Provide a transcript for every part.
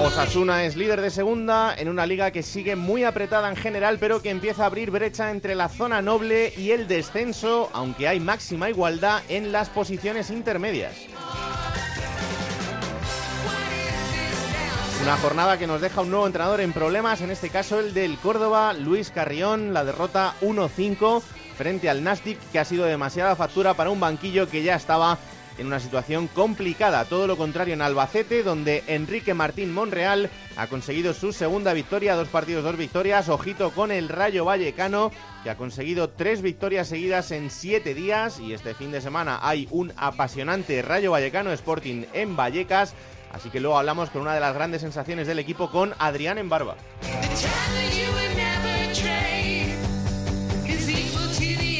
Osasuna es líder de segunda en una liga que sigue muy apretada en general, pero que empieza a abrir brecha entre la zona noble y el descenso, aunque hay máxima igualdad en las posiciones intermedias. Una jornada que nos deja un nuevo entrenador en problemas, en este caso el del Córdoba, Luis Carrión, la derrota 1-5 frente al Nastic, que ha sido demasiada factura para un banquillo que ya estaba en una situación complicada. Todo lo contrario en Albacete, donde Enrique Martín Monreal ha conseguido su segunda victoria, dos partidos, dos victorias. Ojito con el Rayo Vallecano, que ha conseguido tres victorias seguidas en siete días. Y este fin de semana hay un apasionante Rayo Vallecano Sporting en Vallecas. Así que luego hablamos con una de las grandes sensaciones del equipo con Adrián en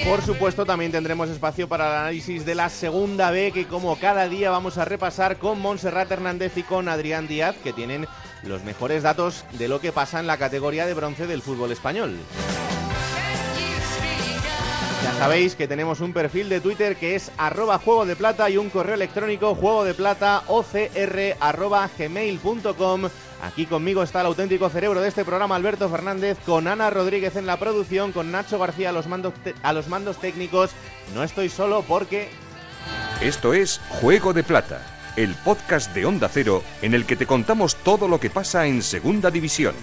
Por supuesto, también tendremos espacio para el análisis de la segunda B, que como cada día vamos a repasar con Montserrat Hernández y con Adrián Díaz, que tienen los mejores datos de lo que pasa en la categoría de bronce del fútbol español. Ya sabéis que tenemos un perfil de Twitter que es arroba juego de plata y un correo electrónico juego de plata arroba gmail.com. Aquí conmigo está el auténtico cerebro de este programa, Alberto Fernández, con Ana Rodríguez en la producción, con Nacho García a los mandos, a los mandos técnicos. No estoy solo porque... Esto es Juego de Plata, el podcast de Onda Cero en el que te contamos todo lo que pasa en Segunda División.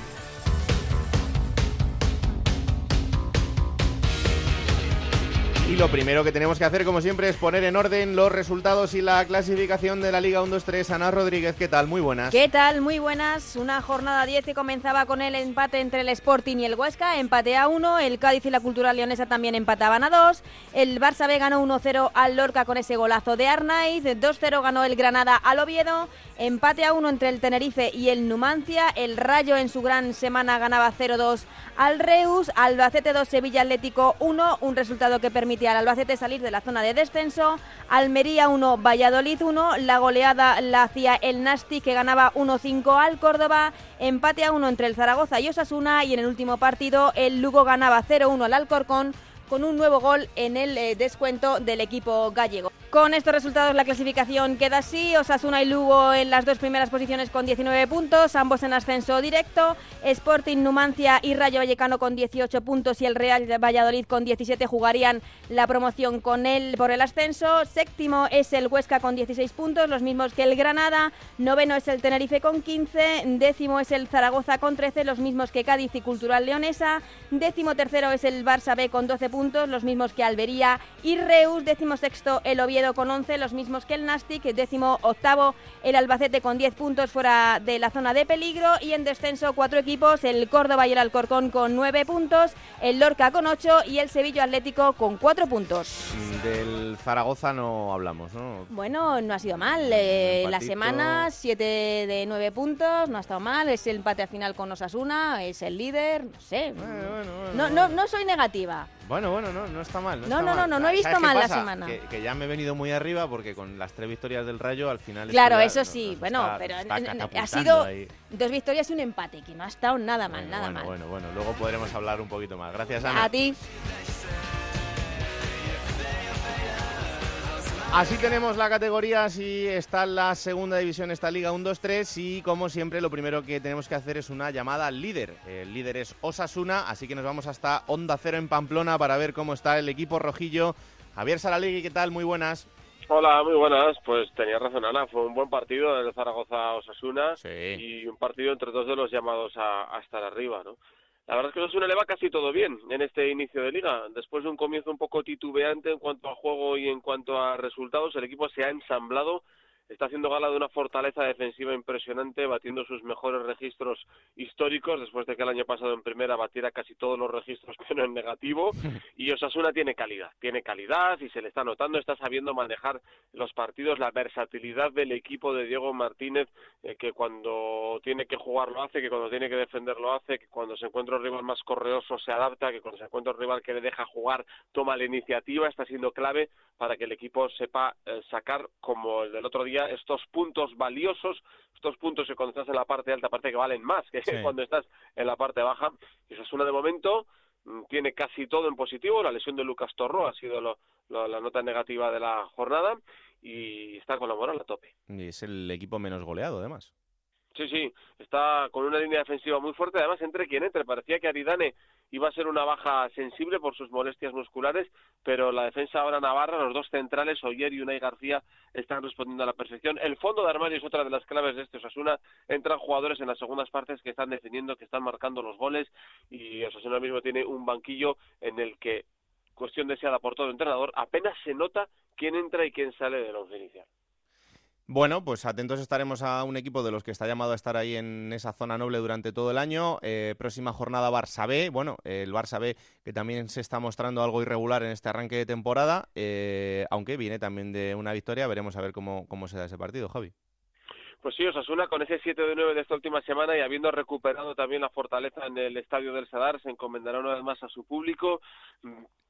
Lo primero que tenemos que hacer, como siempre, es poner en orden los resultados y la clasificación de la Liga 1-2-3. Ana Rodríguez, ¿qué tal? Muy buenas. ¿Qué tal? Muy buenas. Una jornada 10 que comenzaba con el empate entre el Sporting y el Huesca. Empate a 1. El Cádiz y la Cultural Leonesa también empataban a 2. El Barça B ganó 1-0 al Lorca con ese golazo de Arnaiz. 2-0 ganó el Granada al Oviedo. Empate a 1 entre el Tenerife y el Numancia. El Rayo en su gran semana ganaba 0-2 al Reus. Albacete 2, Sevilla Atlético 1. Un resultado que permite al Albacete salir de la zona de descenso. Almería 1, Valladolid 1. La goleada la hacía el Nasti que ganaba 1-5 al Córdoba. Empate a 1 entre el Zaragoza y Osasuna. Y en el último partido el Lugo ganaba 0-1 al Alcorcón con un nuevo gol en el eh, descuento del equipo gallego. Con estos resultados la clasificación queda así, Osasuna y Lugo en las dos primeras posiciones con 19 puntos, ambos en ascenso directo, Sporting, Numancia y Rayo Vallecano con 18 puntos y el Real Valladolid con 17 jugarían la promoción con él por el ascenso, séptimo es el Huesca con 16 puntos, los mismos que el Granada, noveno es el Tenerife con 15, décimo es el Zaragoza con 13, los mismos que Cádiz y Cultural Leonesa, décimo tercero es el Barça B con 12 puntos, los mismos que Albería y Reus, décimo sexto el Oviedo con 11, los mismos que el Nastic, décimo octavo el Albacete con 10 puntos fuera de la zona de peligro y en descenso cuatro equipos, el Córdoba y el Alcorcón con 9 puntos, el Lorca con 8 y el Sevilla Atlético con 4 puntos. Del Zaragoza no hablamos, ¿no? Bueno, no ha sido mal. Eh, la semana, 7 de 9 puntos, no ha estado mal. Es el empate a final con Osasuna, es el líder, no sé. Bueno, bueno, bueno, no, no, no soy negativa. Bueno, bueno, no, no está mal. No, No, está no, mal. no, no, no he visto ¿Sabes qué mal la semana. Que, que ya me he venido muy arriba porque con las tres victorias del Rayo al final. esto Claro, ya eso sí. bueno, está- pero está ha sido ahí. dos victorias y un empate, que no ha estado nada mal, Bueno, nada bueno, mal. bueno, bueno, luego podremos hablar un poquito más. Gracias, Ana. A ti. Así tenemos la categoría, así está la segunda división, esta Liga 1-2-3 y como siempre lo primero que tenemos que hacer es una llamada al líder. El líder es Osasuna, así que nos vamos hasta Onda Cero en Pamplona para ver cómo está el equipo rojillo. Javier Saralegui, ¿qué tal? Muy buenas. Hola, muy buenas. Pues tenía razón, Ana. Fue un buen partido el Zaragoza-Osasuna Sí. y un partido entre dos de los llamados a, a estar arriba, ¿no? La verdad es que Osasuna le va casi todo bien en este inicio de liga. Después de un comienzo un poco titubeante en cuanto a juego y en cuanto a resultados, el equipo se ha ensamblado está haciendo gala de una fortaleza defensiva impresionante, batiendo sus mejores registros históricos, después de que el año pasado en primera batiera casi todos los registros, pero en negativo, y Osasuna tiene calidad, tiene calidad y se le está notando, está sabiendo manejar los partidos, la versatilidad del equipo de Diego Martínez, eh, que cuando tiene que jugar lo hace, que cuando tiene que defender lo hace, que cuando se encuentra un rival más correoso se adapta, que cuando se encuentra un rival que le deja jugar toma la iniciativa, está siendo clave para que el equipo sepa eh, sacar, como el del otro día, estos puntos valiosos, estos puntos que cuando estás en la parte alta parece que valen más que cuando estás en la parte baja. Y eso es una de momento mm, tiene casi todo en positivo. La lesión de Lucas Torro ha sido la nota negativa de la jornada y está con la moral a tope. Y es el equipo menos goleado, además. Sí, sí, está con una línea defensiva muy fuerte. Además, entre quien entre, parecía que Aridane iba a ser una baja sensible por sus molestias musculares, pero la defensa ahora Navarra, los dos centrales, Oyer y Unai García, están respondiendo a la perfección. El fondo de armario es otra de las claves de este Osasuna. Entran jugadores en las segundas partes que están defendiendo, que están marcando los goles, y Osasuna mismo tiene un banquillo en el que, cuestión deseada por todo entrenador, apenas se nota quién entra y quién sale de la inicial. Bueno, pues atentos estaremos a un equipo de los que está llamado a estar ahí en esa zona noble durante todo el año. Eh, próxima jornada Barça B, bueno, el Barça B que también se está mostrando algo irregular en este arranque de temporada, eh, aunque viene también de una victoria, veremos a ver cómo, cómo se da ese partido, Javi. Pues sí, Osasuna con ese 7 de 9 de esta última semana y habiendo recuperado también la fortaleza en el estadio del Sadar, se encomendará una vez más a su público.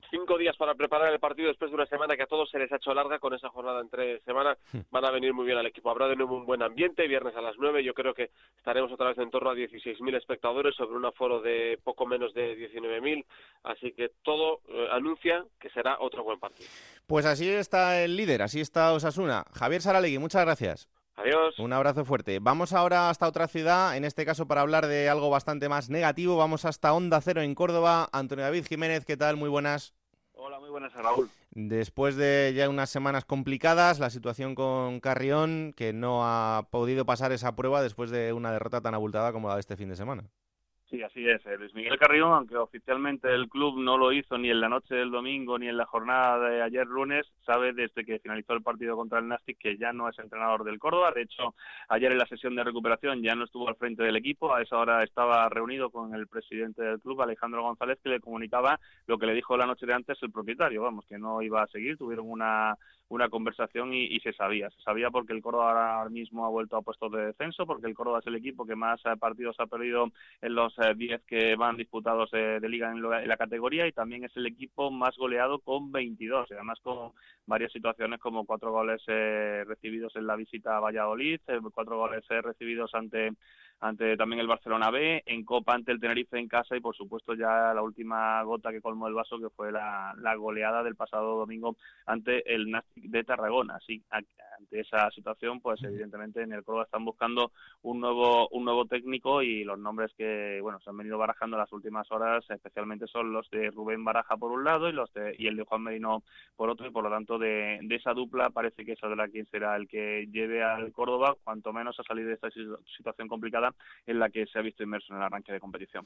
Cinco días para preparar el partido después de una semana que a todos se les ha hecho larga con esa jornada entre semana. Hmm. Van a venir muy bien al equipo. Habrá de nuevo un buen ambiente. Viernes a las 9 yo creo que estaremos otra vez en torno a 16.000 espectadores sobre un aforo de poco menos de 19.000. Así que todo eh, anuncia que será otro buen partido. Pues así está el líder, así está Osasuna. Javier Saralegui, muchas gracias. Adiós. Un abrazo fuerte. Vamos ahora hasta otra ciudad, en este caso para hablar de algo bastante más negativo. Vamos hasta Onda Cero en Córdoba. Antonio David Jiménez, ¿qué tal? Muy buenas. Hola, muy buenas, Raúl. Después de ya unas semanas complicadas, la situación con Carrión, que no ha podido pasar esa prueba después de una derrota tan abultada como la de este fin de semana. Sí, así es. Eh, Luis Miguel Carrión, aunque oficialmente el club no lo hizo ni en la noche del domingo ni en la jornada de ayer lunes, sabe desde que finalizó el partido contra el Nastic que ya no es entrenador del Córdoba. De hecho, ayer en la sesión de recuperación ya no estuvo al frente del equipo. A esa hora estaba reunido con el presidente del club, Alejandro González, que le comunicaba lo que le dijo la noche de antes el propietario, vamos, que no iba a seguir. Tuvieron una una conversación y, se sabía. Se sabía porque el Córdoba ahora mismo ha vuelto a puestos de descenso, porque el Córdoba es el equipo que más eh, partidos ha perdido en los 10 eh, que van disputados eh, de liga en, la categoría y también es el equipo más goleado con 22, y además con varias situaciones como cuatro goles recibidos en la visita a Valladolid, cuatro goles recibidos ante ante también el Barcelona B, en Copa ante el Tenerife en casa y por supuesto ya la última gota que colmó el vaso que fue la, goleada del pasado domingo ante el Nastic de Tarragona. Así ante esa situación, pues evidentemente en el Córdoba están buscando un nuevo un nuevo técnico y los nombres que bueno se han venido barajando en las últimas horas especialmente son los de Rubén Baraja por un lado y los de, y el de Juan Merino por otro y por lo tanto de, de esa dupla parece que saldrá quien será el que lleve al Córdoba cuanto menos a salir de esta situación complicada en la que se ha visto inmerso en el arranque de competición.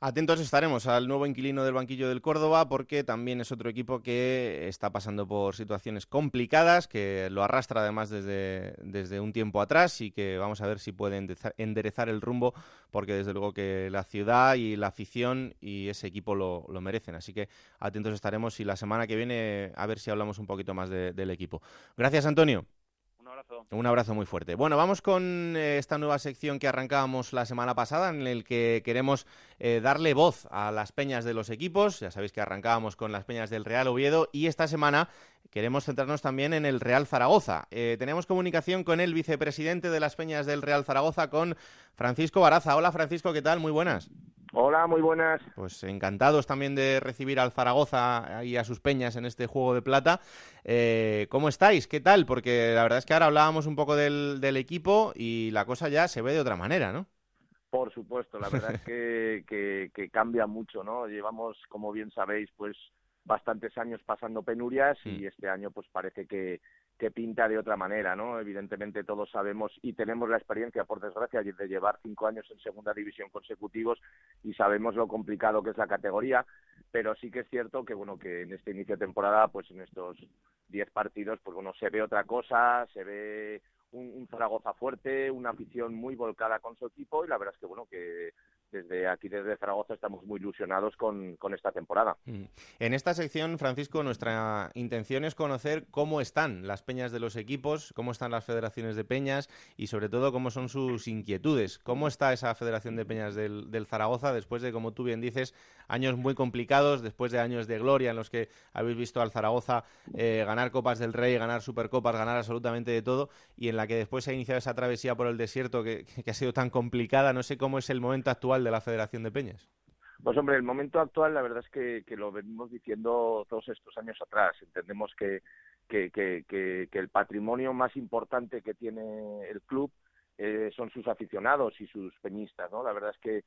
Atentos estaremos al nuevo inquilino del banquillo del Córdoba porque también es otro equipo que está pasando por situaciones complicadas, que lo arrastra además desde, desde un tiempo atrás y que vamos a ver si puede enderezar el rumbo porque desde luego que la ciudad y la afición y ese equipo lo, merecen. Así que atentos estaremos y la semana que viene a ver si hablamos un poquito más del equipo. Gracias, Antonio. Un abrazo muy fuerte. Bueno, vamos con eh, esta nueva sección que arrancábamos la semana pasada, en el que queremos eh, darle voz a las peñas de los equipos. Ya sabéis que arrancábamos con las peñas del Real Oviedo y esta semana queremos centrarnos también en el Real Zaragoza. Eh, tenemos comunicación con el vicepresidente de las peñas del Real Zaragoza, con Francisco Baraza. Hola Francisco, ¿qué tal? Muy buenas. Hola, muy buenas. Pues encantados también de recibir al Zaragoza y a sus peñas en este juego de plata. Eh, ¿Cómo estáis? ¿Qué tal? Porque la verdad es que ahora hablábamos un poco del, equipo y la cosa ya se ve de otra manera, ¿no? Por supuesto, la verdad es que, que, cambia mucho, ¿no? Llevamos, como bien sabéis, pues bastantes años pasando penurias y mm. este año pues parece que, que pinta de otra manera, ¿no? Evidentemente todos sabemos y tenemos la experiencia, por desgracia, de llevar cinco años en segunda división consecutivos y sabemos lo complicado que es la categoría, pero sí que es cierto que, bueno, que en este inicio de temporada, pues en estos diez partidos, pues bueno, se ve otra cosa, se ve un, Zaragoza fuerte, una afición muy volcada con su equipo y la verdad es que bueno que desde aquí desde Zaragoza estamos muy ilusionados con, con, esta temporada. Mm. En esta sección, Francisco, nuestra intención es conocer cómo están las peñas de los equipos, cómo están las federaciones de peñas y sobre todo cómo son sus inquietudes. ¿Cómo está esa Federación de Peñas del, Zaragoza después de, como tú bien dices, años muy complicados, después de años de gloria en los que habéis visto al Zaragoza eh, ganar Copas del Rey, ganar Supercopas, ganar absolutamente de todo y en la que después se ha iniciado esa travesía por el desierto que, ha sido tan complicada. No sé cómo es el momento actual de la Federación de Peñas. Pues hombre, el momento actual la verdad es que, lo venimos diciendo todos estos años atrás. Entendemos que, el patrimonio más importante que tiene el club eh, son sus aficionados y sus peñistas, ¿no? La verdad es que,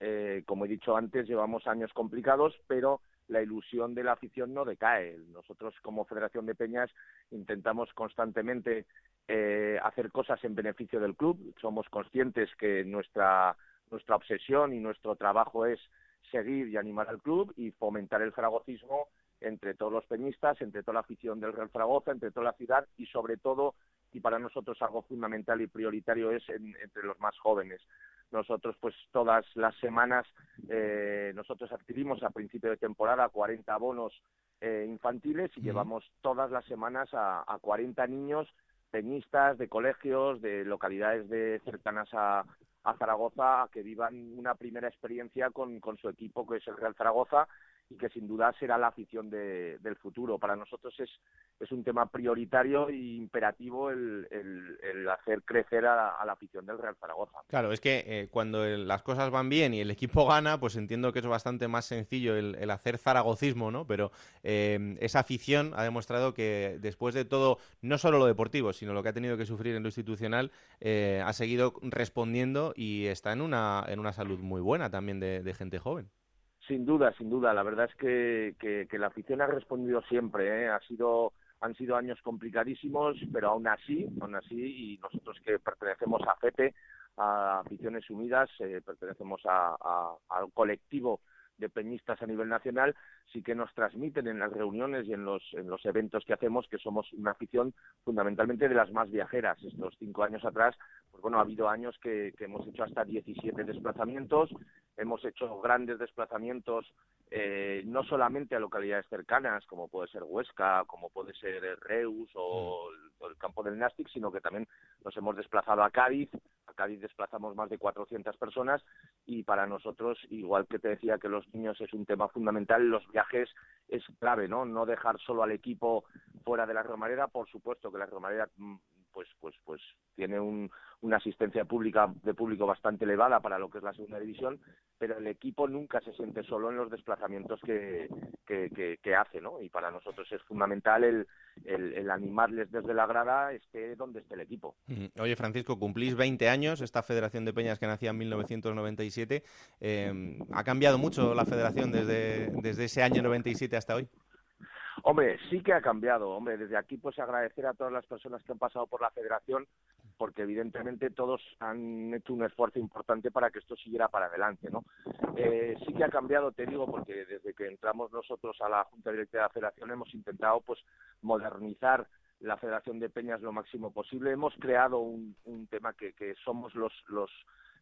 eh, como he dicho antes, llevamos años complicados, pero la ilusión de la afición no decae. Nosotros como Federación de Peñas intentamos constantemente eh, hacer cosas en beneficio del club. Somos conscientes que nuestra, nuestra obsesión y nuestro trabajo es seguir y animar al club y fomentar el zaragocismo entre todos los peñistas, entre toda la afición del Real Zaragoza, entre toda la ciudad y sobre todo, y para nosotros algo fundamental y prioritario es entre los más jóvenes. Nosotros, pues todas las semanas, eh, nosotros adquirimos a principio de temporada 40 bonos eh, infantiles y llevamos todas las semanas a, a 40 niños peñistas de colegios, de localidades de cercanas a, a Zaragoza, que vivan una primera experiencia con, con su equipo, que es el Real Zaragoza, y que sin duda será la afición de, del futuro. Para nosotros es, es un tema prioritario e imperativo el, el, hacer crecer a, la afición del Real Zaragoza. Claro, es que eh, cuando las cosas van bien y el equipo gana, pues entiendo que es bastante más sencillo el, hacer zaragocismo, ¿no? Pero eh, esa afición ha demostrado que después de todo, no solo lo deportivo, sino lo que ha tenido que sufrir en lo institucional, eh, ha seguido respondiendo y está en una, en una salud muy buena también de gente joven. Sin duda, sin duda. La verdad es que, la afición ha respondido siempre. ¿eh? Ha sido, han sido años complicadísimos, pero aún así, aún así, y nosotros que pertenecemos a FEPE, a Aficiones Unidas, eh, pertenecemos a, al colectivo de peñistas a nivel nacional, sí que nos transmiten en las reuniones y en los, en los eventos que hacemos que somos una afición fundamentalmente de las más viajeras. Estos cinco años atrás, pues bueno, ha habido años que, que hemos hecho hasta 17 desplazamientos, hemos hecho grandes desplazamientos eh, no solamente a localidades cercanas, como puede ser Huesca, como puede ser Reus o el, campo del Nastic, sino que también nos hemos desplazado a Cádiz. A Cádiz desplazamos más de 400 personas y para nosotros, igual que te decía que los niños es un tema fundamental, los viajes es clave, ¿no? No dejar solo al equipo fuera de la Romareda, por supuesto que la Romareda mm, pues pues pues tiene una asistencia pública de público bastante elevada para lo que es la segunda división pero el equipo nunca se siente solo en los desplazamientos que, que, hace no y para nosotros es fundamental el, el, animarles desde la grada esté donde esté el equipo. Oye Francisco cumplís 20 años esta Federación de Peñas que nacía en 1997 eh, ha cambiado mucho la Federación desde desde ese año 97 hasta hoy Hombre, sí que ha cambiado. Hombre, desde aquí pues agradecer a todas las personas que han pasado por la federación, porque evidentemente todos han hecho un esfuerzo importante para que esto siguiera para adelante, ¿no? Eh, sí que ha cambiado, te digo, porque desde que entramos nosotros a la Junta Directiva de la Federación hemos intentado pues modernizar la Federación de Peñas lo máximo posible. Hemos creado un, un tema que, que somos los, los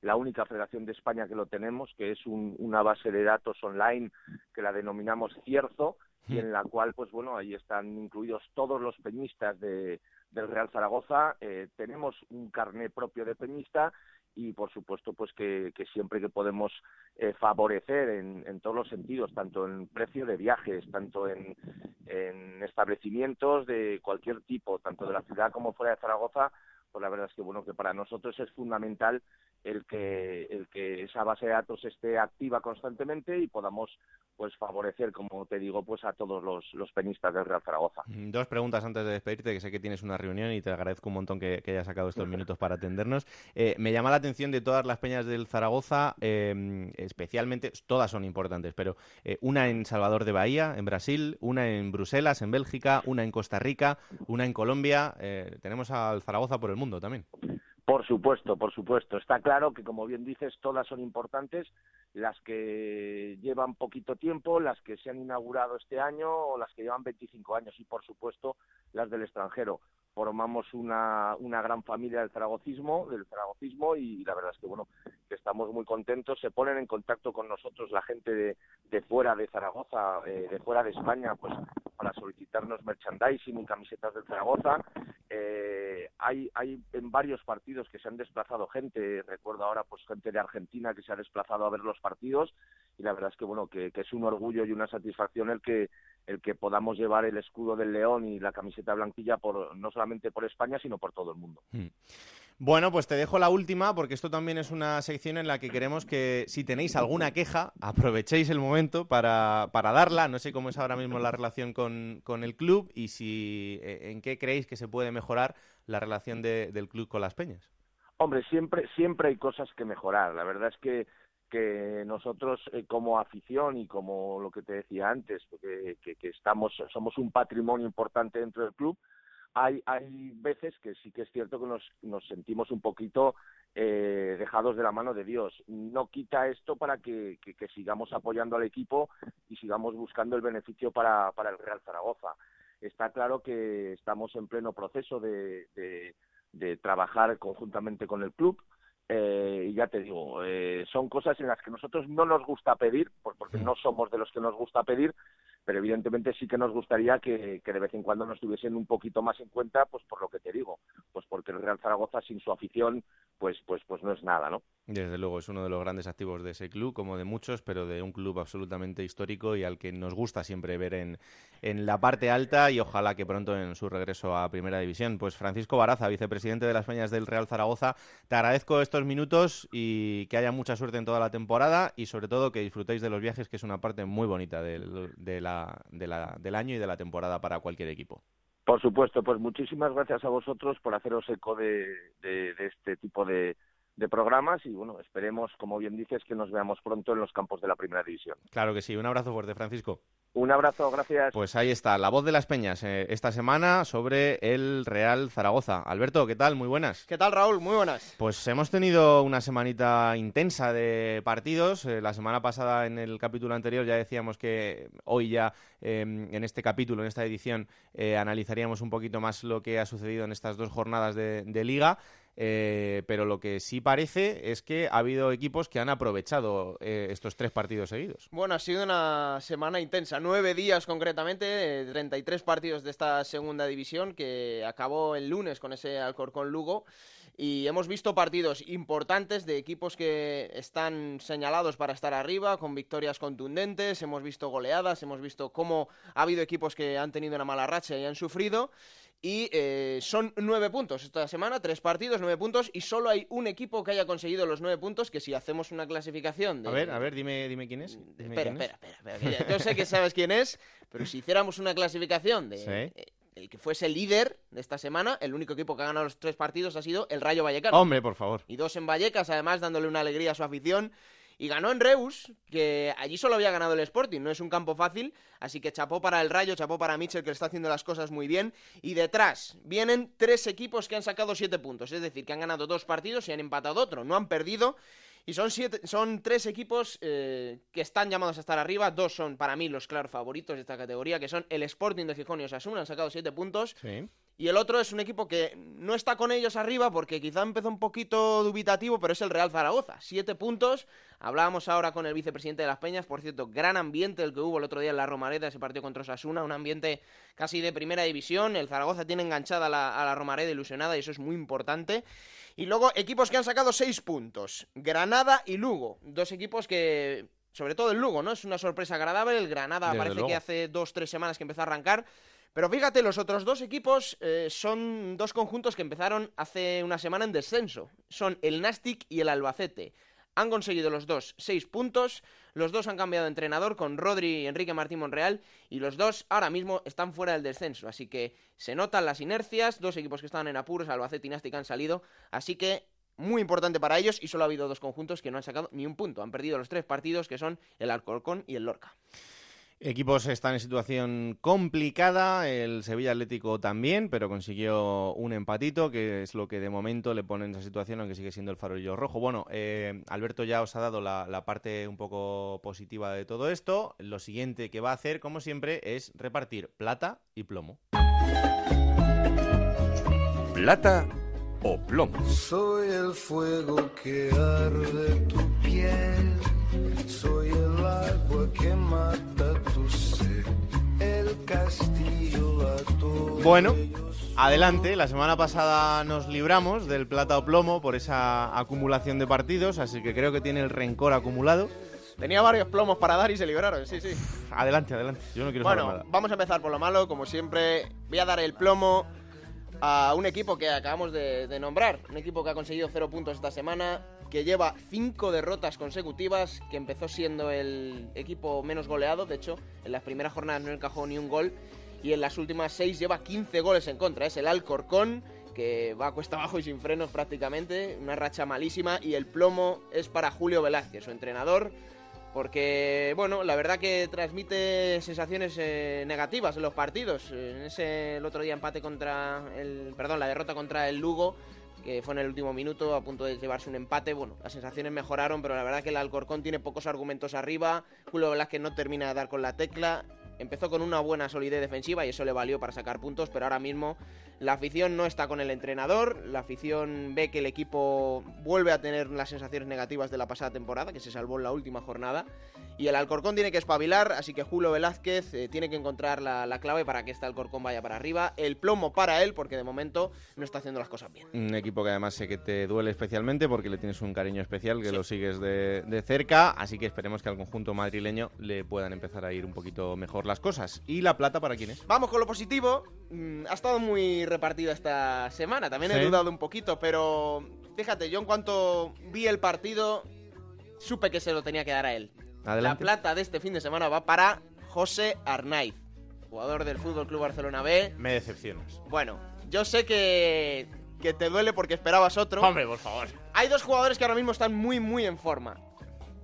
la única federación de España que lo tenemos, que es una base de datos online que la denominamos Cierzo, y en la cual, pues bueno, ahí están incluidos todos los peñistas de, del Real Zaragoza. Eh, tenemos un carné propio de peñista y, por supuesto, pues que, siempre que podemos eh, favorecer en, en, todos los sentidos, tanto en precio de viajes, tanto en establecimientos de cualquier tipo, tanto de la ciudad como fuera de Zaragoza, pues la verdad es que bueno que para nosotros es fundamental el que el que esa base de datos esté activa constantemente y podamos pues favorecer como te digo pues a todos los, los penistas del Real Zaragoza. Mm, dos preguntas antes de despedirte que sé que tienes una reunión y te agradezco un montón que, hayas sacado estos minutos para atendernos. Eh, me llama la atención de todas las peñas del Zaragoza eh, especialmente todas son importantes pero eh, una en Salvador de Bahía en Brasil una en Bruselas en Bélgica una en Costa Rica una en Colombia tenemos al Zaragoza por el mundo también por supuesto, por supuesto. Está claro que, como bien dices, todas son importantes, las que llevan poquito tiempo, las que se han inaugurado este año o las que llevan 25 años y, por supuesto, las del extranjero. Formamos una, una gran familia del zaragocismo, del zaragocismo y la verdad es que bueno, que estamos muy contentos. Se ponen en contacto con nosotros la gente de, de fuera de Zaragoza, eh, de fuera de España, pues para solicitarnos merchandising y camisetas del Zaragoza. Eh, hay, hay en varios partidos que se han desplazado gente, recuerdo ahora pues gente de Argentina que se ha desplazado a ver los partidos y la verdad es que bueno que, que es un orgullo y una satisfacción el que el que podamos llevar el escudo del león y la camiseta blanquilla por no solamente por España sino por todo el mundo. Hmm. Bueno, pues te dejo la última porque esto también es una sección en la que queremos que si tenéis alguna queja, aprovechéis el momento para, para darla. No sé cómo es ahora mismo la relación con, con, el club y si eh, en qué creéis que se puede mejorar la relación de, del club con las peñas. Hombre, siempre, siempre hay cosas que mejorar. La verdad es que que nosotros eh, como afición y como lo que te decía antes, que, que, estamos, somos un patrimonio importante dentro del club, hay, hay veces que sí que es cierto que nos, nos sentimos un poquito eh, dejados de la mano de Dios. No quita esto para que, sigamos apoyando al equipo y sigamos buscando el beneficio para, para el Real Zaragoza. Está claro que estamos en pleno proceso de, de trabajar conjuntamente con el club. Eh, y ya te digo, eh, son cosas en las que nosotros no nos gusta pedir, porque no somos de los que nos gusta pedir, pero evidentemente sí que nos gustaría que, que, de vez en cuando nos tuviesen un poquito más en cuenta, pues por lo que te digo, pues porque el Real Zaragoza sin su afición, pues, pues, pues no es nada, ¿no? Desde luego es uno de los grandes activos de ese club, como de muchos, pero de un club absolutamente histórico y al que nos gusta siempre ver en, en la parte alta y ojalá que pronto en su regreso a Primera División. Pues Francisco Baraza, vicepresidente de las Peñas del Real Zaragoza, te agradezco estos minutos y que haya mucha suerte en toda la temporada y sobre todo que disfrutéis de los viajes, que es una parte muy bonita de, de la, de la, del año y de la temporada para cualquier equipo. Por supuesto, pues muchísimas gracias a vosotros por haceros eco de, este tipo de, de programas y bueno, esperemos, como bien dices, que nos veamos pronto en los campos de la Primera División. Claro que sí, un abrazo fuerte, Francisco. Un abrazo, gracias. Pues ahí está, la voz de las peñas eh, esta semana sobre el Real Zaragoza. Alberto, ¿qué tal? Muy buenas. ¿Qué tal, Raúl? Muy buenas. Pues hemos tenido una semanita intensa de partidos. Eh, la semana pasada, en el capítulo anterior, ya decíamos que hoy ya, eh, en este capítulo, en esta edición, eh, analizaríamos un poquito más lo que ha sucedido en estas dos jornadas de, de liga. Eh, pero lo que sí parece es que ha habido equipos que han aprovechado eh, estos tres partidos seguidos. Bueno, ha sido una semana intensa, nueve días concretamente, 33 partidos de esta segunda división que acabó el lunes con ese Alcorcón Lugo y hemos visto partidos importantes de equipos que están señalados para estar arriba, con victorias contundentes, hemos visto goleadas, hemos visto cómo ha habido equipos que han tenido una mala racha y han sufrido, y eh, son nueve puntos esta semana, tres partidos, nueve puntos, y solo hay un equipo que haya conseguido los nueve puntos, que si hacemos una clasificación... De... A ver, a ver, dime, dime quién es. Dime espera, quién espera, espera, espera, Yo sé que sabes quién es, pero si hiciéramos una clasificación de... Sí. El que fuese líder de esta semana, el único equipo que ha ganado los tres partidos ha sido el Rayo Vallecano. Hombre, por favor. Y dos en Vallecas, además dándole una alegría a su afición. Y ganó en Reus, que allí solo había ganado el Sporting, no es un campo fácil, así que chapó para el Rayo, chapó para Mitchell, que está haciendo las cosas muy bien. Y detrás vienen tres equipos que han sacado siete puntos, es decir, que han ganado dos partidos y han empatado otro, no han perdido. Y son, siete, son tres equipos eh, que están llamados a estar arriba. Dos son para mí los claros favoritos de esta categoría, que son el Sporting de Gijón y Osasuna, han sacado siete puntos. Sí. Y el otro es un equipo que no está con ellos arriba porque quizá empezó un poquito dubitativo, pero es el Real Zaragoza. Siete puntos. Hablábamos ahora con el vicepresidente de las Peñas, por cierto, gran ambiente el que hubo el otro día en la Romareda, ese partido contra Osasuna, un ambiente casi de primera división. El Zaragoza tiene enganchada a la, a la Romareda ilusionada y eso es muy importante. Y luego equipos que han sacado seis puntos. Granada y Lugo. Dos equipos que sobre todo el Lugo, ¿no? Es una sorpresa agradable. El Granada Desde parece luego. que hace dos, tres semanas que empezó a arrancar. Pero fíjate, los otros dos equipos eh, son dos conjuntos que empezaron hace una semana en descenso. Son el Nastic y el Albacete. Han conseguido los dos seis puntos. Los dos han cambiado de entrenador con Rodri y Enrique Martín Monreal. Y los dos ahora mismo están fuera del descenso. Así que se notan las inercias. Dos equipos que estaban en apuros, Albacete y Nastic han salido. Así que muy importante para ellos. Y solo ha habido dos conjuntos que no han sacado ni un punto. Han perdido los tres partidos que son el Alcorcón y el Lorca. Equipos están en situación complicada, el Sevilla Atlético también, pero consiguió un empatito, que es lo que de momento le pone en esa situación, aunque sigue siendo el farolillo rojo. Bueno, eh, Alberto ya os ha dado la, la, parte un poco positiva de todo esto. Lo siguiente que va a hacer, como siempre, es repartir plata y plomo. plata o plomo. Soy el fuego que arde tu piel, soy el agua que mata Bueno, adelante. La semana pasada nos libramos del plata o plomo por esa acumulación de partidos, así que creo que tiene el rencor acumulado. Tenía varios plomos para dar y se libraron, sí, sí. Adelante, adelante. Yo no quiero saber Bueno, nada. vamos a empezar por lo malo, como siempre. Voy a dar el plomo a un equipo que acabamos de, de nombrar. Un equipo que ha conseguido cero puntos esta semana, que lleva cinco derrotas consecutivas, que empezó siendo el equipo menos goleado. De hecho, en las primeras jornadas no encajó ni un gol. Y en las últimas seis lleva 15 goles en contra. Es el Alcorcón, que va a cuesta abajo y sin frenos prácticamente. Una racha malísima. Y el plomo es para Julio Velázquez, su entrenador porque, bueno, la verdad que transmite sensaciones eh, negativas en los partidos. En ese el otro día empate contra el, perdón, la derrota contra el Lugo, que fue en el último minuto a punto de llevarse un empate. Bueno, las sensaciones mejoraron, pero la verdad que el Alcorcón tiene pocos argumentos arriba. Julio Velázquez no termina de dar con la tecla. Empezó con una buena solidez defensiva y eso le valió para sacar puntos, pero ahora mismo la afición no está con el entrenador, la afición ve que el equipo vuelve a tener las sensaciones negativas de la pasada temporada, que se salvó en la última jornada, y el Alcorcón tiene que espabilar, así que Julio Velázquez eh, tiene que encontrar la, la clave para que este Alcorcón vaya para arriba, el plomo para él, porque de momento no está haciendo las cosas bien. Un equipo que además sé que te duele especialmente porque le tienes un cariño especial, que lo sigues de, de cerca, así que esperemos que al conjunto madrileño le puedan empezar a ir un poquito mejor las cosas. ¿Y la plata para quién es? Vamos con lo positivo. Mm, ha estado muy repartido esta semana. También he Sí. dudado un poquito, pero fíjate, yo en cuanto vi el partido, supe que se lo tenía que dar a él. La Adelante. plata de este fin de semana va para José Arnaiz, jugador del Fútbol Club Barcelona B. Me decepcionas. Bueno, yo sé que, que te duele porque esperabas otro. Hombre, por favor. Hay dos jugadores que ahora mismo están muy, muy en forma.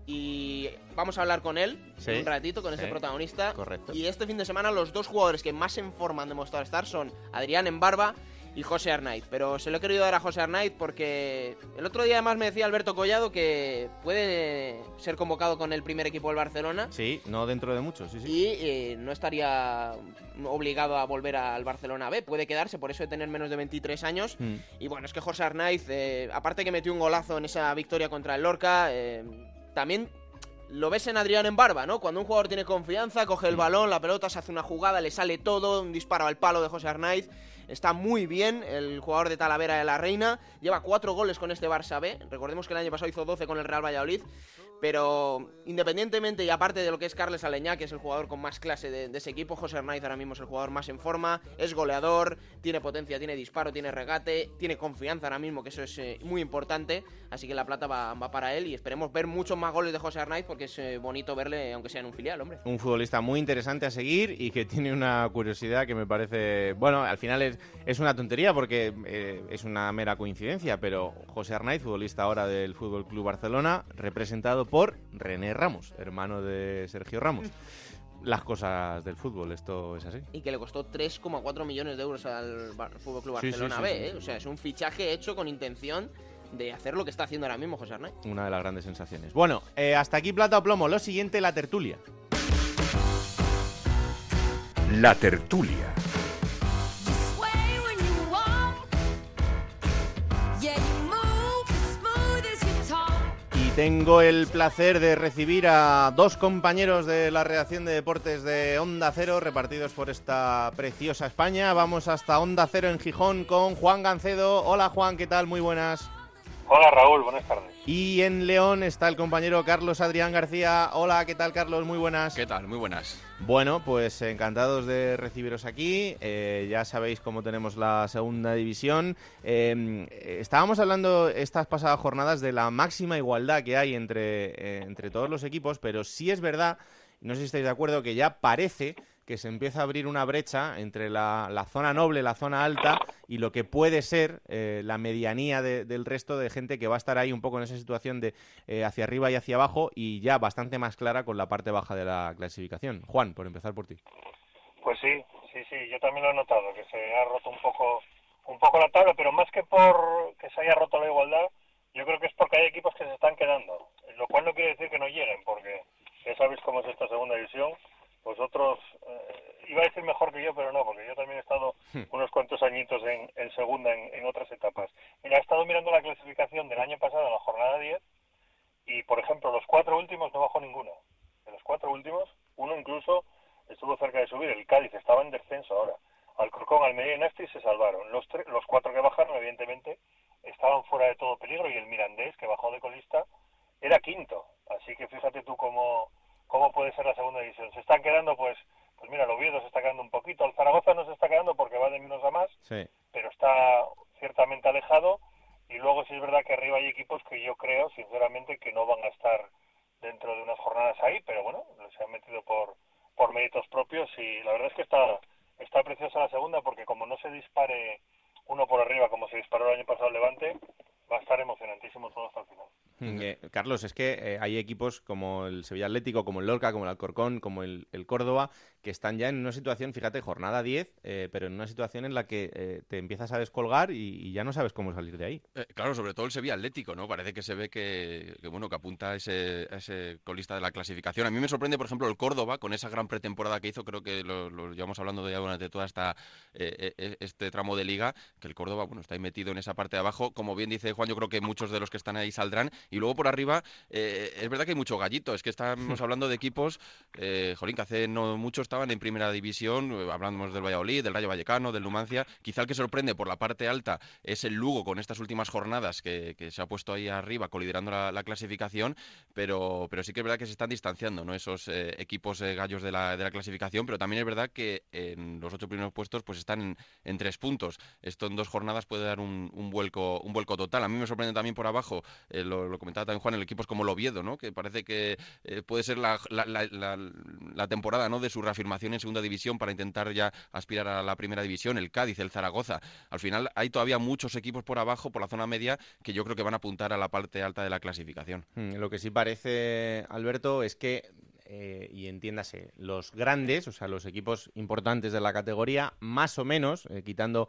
Y vamos a hablar con él Sí. en un ratito, con ese Sí. protagonista. Correcto. Y este fin de semana los dos jugadores que más en forma han demostrado estar son Adrián Embarba y José Arnaiz. Pero se lo he querido dar a José Arnaiz porque el otro día además me decía Alberto Collado que puede ser convocado con el primer equipo del Barcelona. Sí, no dentro de mucho, sí, sí. Y eh, no estaría obligado a volver al Barcelona B, puede quedarse por eso de tener menos de 23 años. Mm. Y bueno, es que José Arnaiz, eh, aparte que metió un golazo en esa victoria contra el Lorca, eh, también lo ves en Adrián en Barba, ¿no? Cuando un jugador tiene confianza, coge el balón, la pelota, se hace una jugada, le sale todo, un disparo al palo de José Arnaiz. Está muy bien el jugador de Talavera de la Reina. Lleva cuatro goles con este Barça B. Recordemos que el año pasado hizo 12 con el Real Valladolid. Pero independientemente y aparte de lo que es Carles Aleñá, que es el jugador con más clase de, ese equipo, José Arnaiz ahora mismo es el jugador más en forma, es goleador, tiene potencia, tiene disparo, tiene regate, tiene confianza ahora mismo, que eso es eh, muy importante. Así que la plata va, para él y esperemos ver muchos más goles de José Arnaiz porque es eh, bonito verle, aunque sea en un filial, hombre. Un futbolista muy interesante a seguir y que tiene una curiosidad que me parece. Bueno, al final es, es una tontería porque eh, es una mera coincidencia, pero José Arnaiz, futbolista ahora del Fútbol Club Barcelona, representado por René Ramos, hermano de Sergio Ramos. Las cosas del fútbol, esto es así. Y que le costó 3,4 millones de euros al Fútbol Club Sí, sí, Barcelona sí, B, sí, ¿eh? sí. O sea, es un fichaje hecho con intención de hacer lo que está haciendo ahora mismo José Arnaiz. Una de las grandes sensaciones. Bueno, eh, hasta aquí plata o plomo. Lo siguiente, la tertulia. La tertulia. Tengo el placer de recibir a dos compañeros de la redacción de deportes de Onda Cero repartidos por esta preciosa España. Vamos hasta Onda Cero en Gijón con Juan Gancedo. Hola Juan, ¿qué tal? Muy buenas. Hola Raúl, buenas tardes. Y en León está el compañero Carlos Adrián García. Hola, ¿qué tal Carlos? Muy buenas. ¿Qué tal? Muy buenas. Bueno, pues encantados de recibiros aquí. Eh, ya sabéis cómo tenemos la segunda división. Eh, estábamos hablando estas pasadas jornadas de la máxima igualdad que hay entre, eh, entre todos los equipos, pero sí es verdad, no sé si estáis de acuerdo, que ya parece que se empieza a abrir una brecha entre la, la zona noble, la zona alta y lo que puede ser eh, la medianía de- del resto de gente que va a estar ahí un poco en esa situación de eh, hacia arriba y hacia abajo y ya bastante más clara con la parte baja de la clasificación. Juan, por empezar por ti. Pues sí, sí, sí, yo también lo he notado, que se ha roto un poco, un poco la tabla, pero más que por que se haya roto la igualdad, yo creo que es porque hay equipos que se están quedando, lo cual no quiere decir que no lleguen, porque ya sabéis cómo es esta segunda división, vosotros eh, iba a decir mejor que yo, pero no, porque yo también he estado unos cuantos añitos en, en segunda en, en otras etapas. Mira, he estado mirando la clasificación del año pasado en la jornada 10 y, por ejemplo, los cuatro últimos no bajó ninguno. De los cuatro últimos, uno incluso estuvo cerca de subir. El Cádiz estaba en descenso ahora. Alcorcón, Almería y Nasti se salvaron. Los, tre- los cuatro que bajaron, evidentemente, estaban fuera de todo peligro y el Mirandés, que bajó de colista, era quinto. Así que fíjate tú cómo, cómo puede ser la segunda división. Se están quedando, pues, pues mira, el Oviedo se está quedando un poquito. El Zaragoza no se está quedando porque va de menos a más, Sí. pero está ciertamente alejado. Y luego sí es verdad que arriba hay equipos que yo creo, sinceramente, que no van a estar dentro de unas jornadas ahí, pero bueno, se han metido por, por méritos propios y la verdad es que está, está preciosa la segunda porque como no se dispare uno por arriba como se disparó el año pasado el Levante, va a estar emocionantísimo todo hasta el final. Eh, Carlos, es que eh, hay equipos como el Sevilla Atlético, como el Lorca, como el Alcorcón, como el, el Córdoba, que están ya en una situación, fíjate, jornada 10, eh, pero en una situación en la que te empiezas a descolgar y, y ya no sabes cómo salir de ahí. Claro, sobre todo el Sevilla Atlético, ¿no? Parece que se ve que, que, bueno, que apunta a ese, a ese colista de la clasificación. A mí me sorprende, por ejemplo, el Córdoba, con esa gran pretemporada que hizo, creo que lo, lo llevamos hablando de ya durante toda esta este tramo de liga, que el Córdoba, bueno, está ahí metido en esa parte de abajo. Como bien dice Juan, yo creo que muchos de los que están ahí saldrán. Y luego por arriba, eh, es verdad que hay mucho gallito. Es que estamos hablando de equipos, eh, jolín, que hace no mucho estaban en primera división. eh, Hablamos del Valladolid, del Rayo Vallecano, del Numancia. Quizá el que sorprende por la parte alta es el Lugo con estas últimas jornadas que, que se ha puesto ahí arriba, coliderando la, la clasificación. Pero, pero sí que es verdad que se están distanciando, ¿no? Esos eh, equipos gallos de la, de la clasificación. Pero también es verdad que en los ocho primeros puestos, pues están en, en tres puntos. Esto en dos jornadas puede dar un, un vuelco, un vuelco total. A mí me sorprende también por abajo, eh, lo, comentaba también Juan, el equipo es como el Oviedo, ¿no? Que parece que eh, puede ser la, la, la- la- temporada, ¿no? De su reafirmación en segunda división para intentar ya aspirar a la primera división, el Cádiz, el Zaragoza. Al final hay todavía muchos equipos por abajo, por la zona media, que yo creo que van a apuntar a la parte alta de la clasificación. Mm, Lo que sí parece, Alberto, es que, eh, y entiéndase, los grandes, o sea, los equipos importantes de la categoría, más o menos, eh, quitando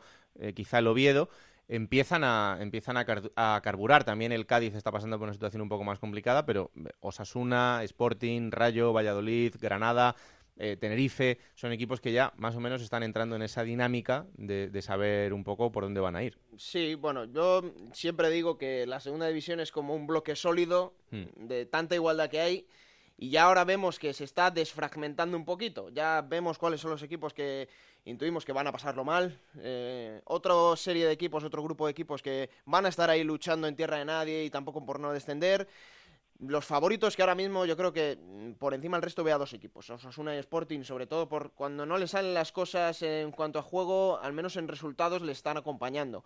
quizá el Oviedo, empiezan a empiezan a, car- a carburar. También el Cádiz está pasando por una situación un poco más complicada, pero eh, Osasuna, Sporting, Rayo, Valladolid, Granada, eh, Tenerife, son equipos que ya más o menos están entrando en esa dinámica de, de saber un poco por dónde van a ir. Sí, bueno, yo siempre digo que la segunda división es como un bloque sólido Mm. de tanta igualdad que hay y ya ahora vemos que se está desfragmentando un poquito. Ya vemos cuáles son los equipos que intuimos que van a pasarlo mal. Eh, otra serie de equipos, otro grupo de equipos que van a estar ahí luchando en tierra de nadie y tampoco por no descender. Los favoritos que ahora mismo yo creo que mm, por encima del resto veo a dos equipos, Osasuna y Sporting, sobre todo por cuando no le salen las cosas en cuanto a juego, al menos en resultados le están acompañando.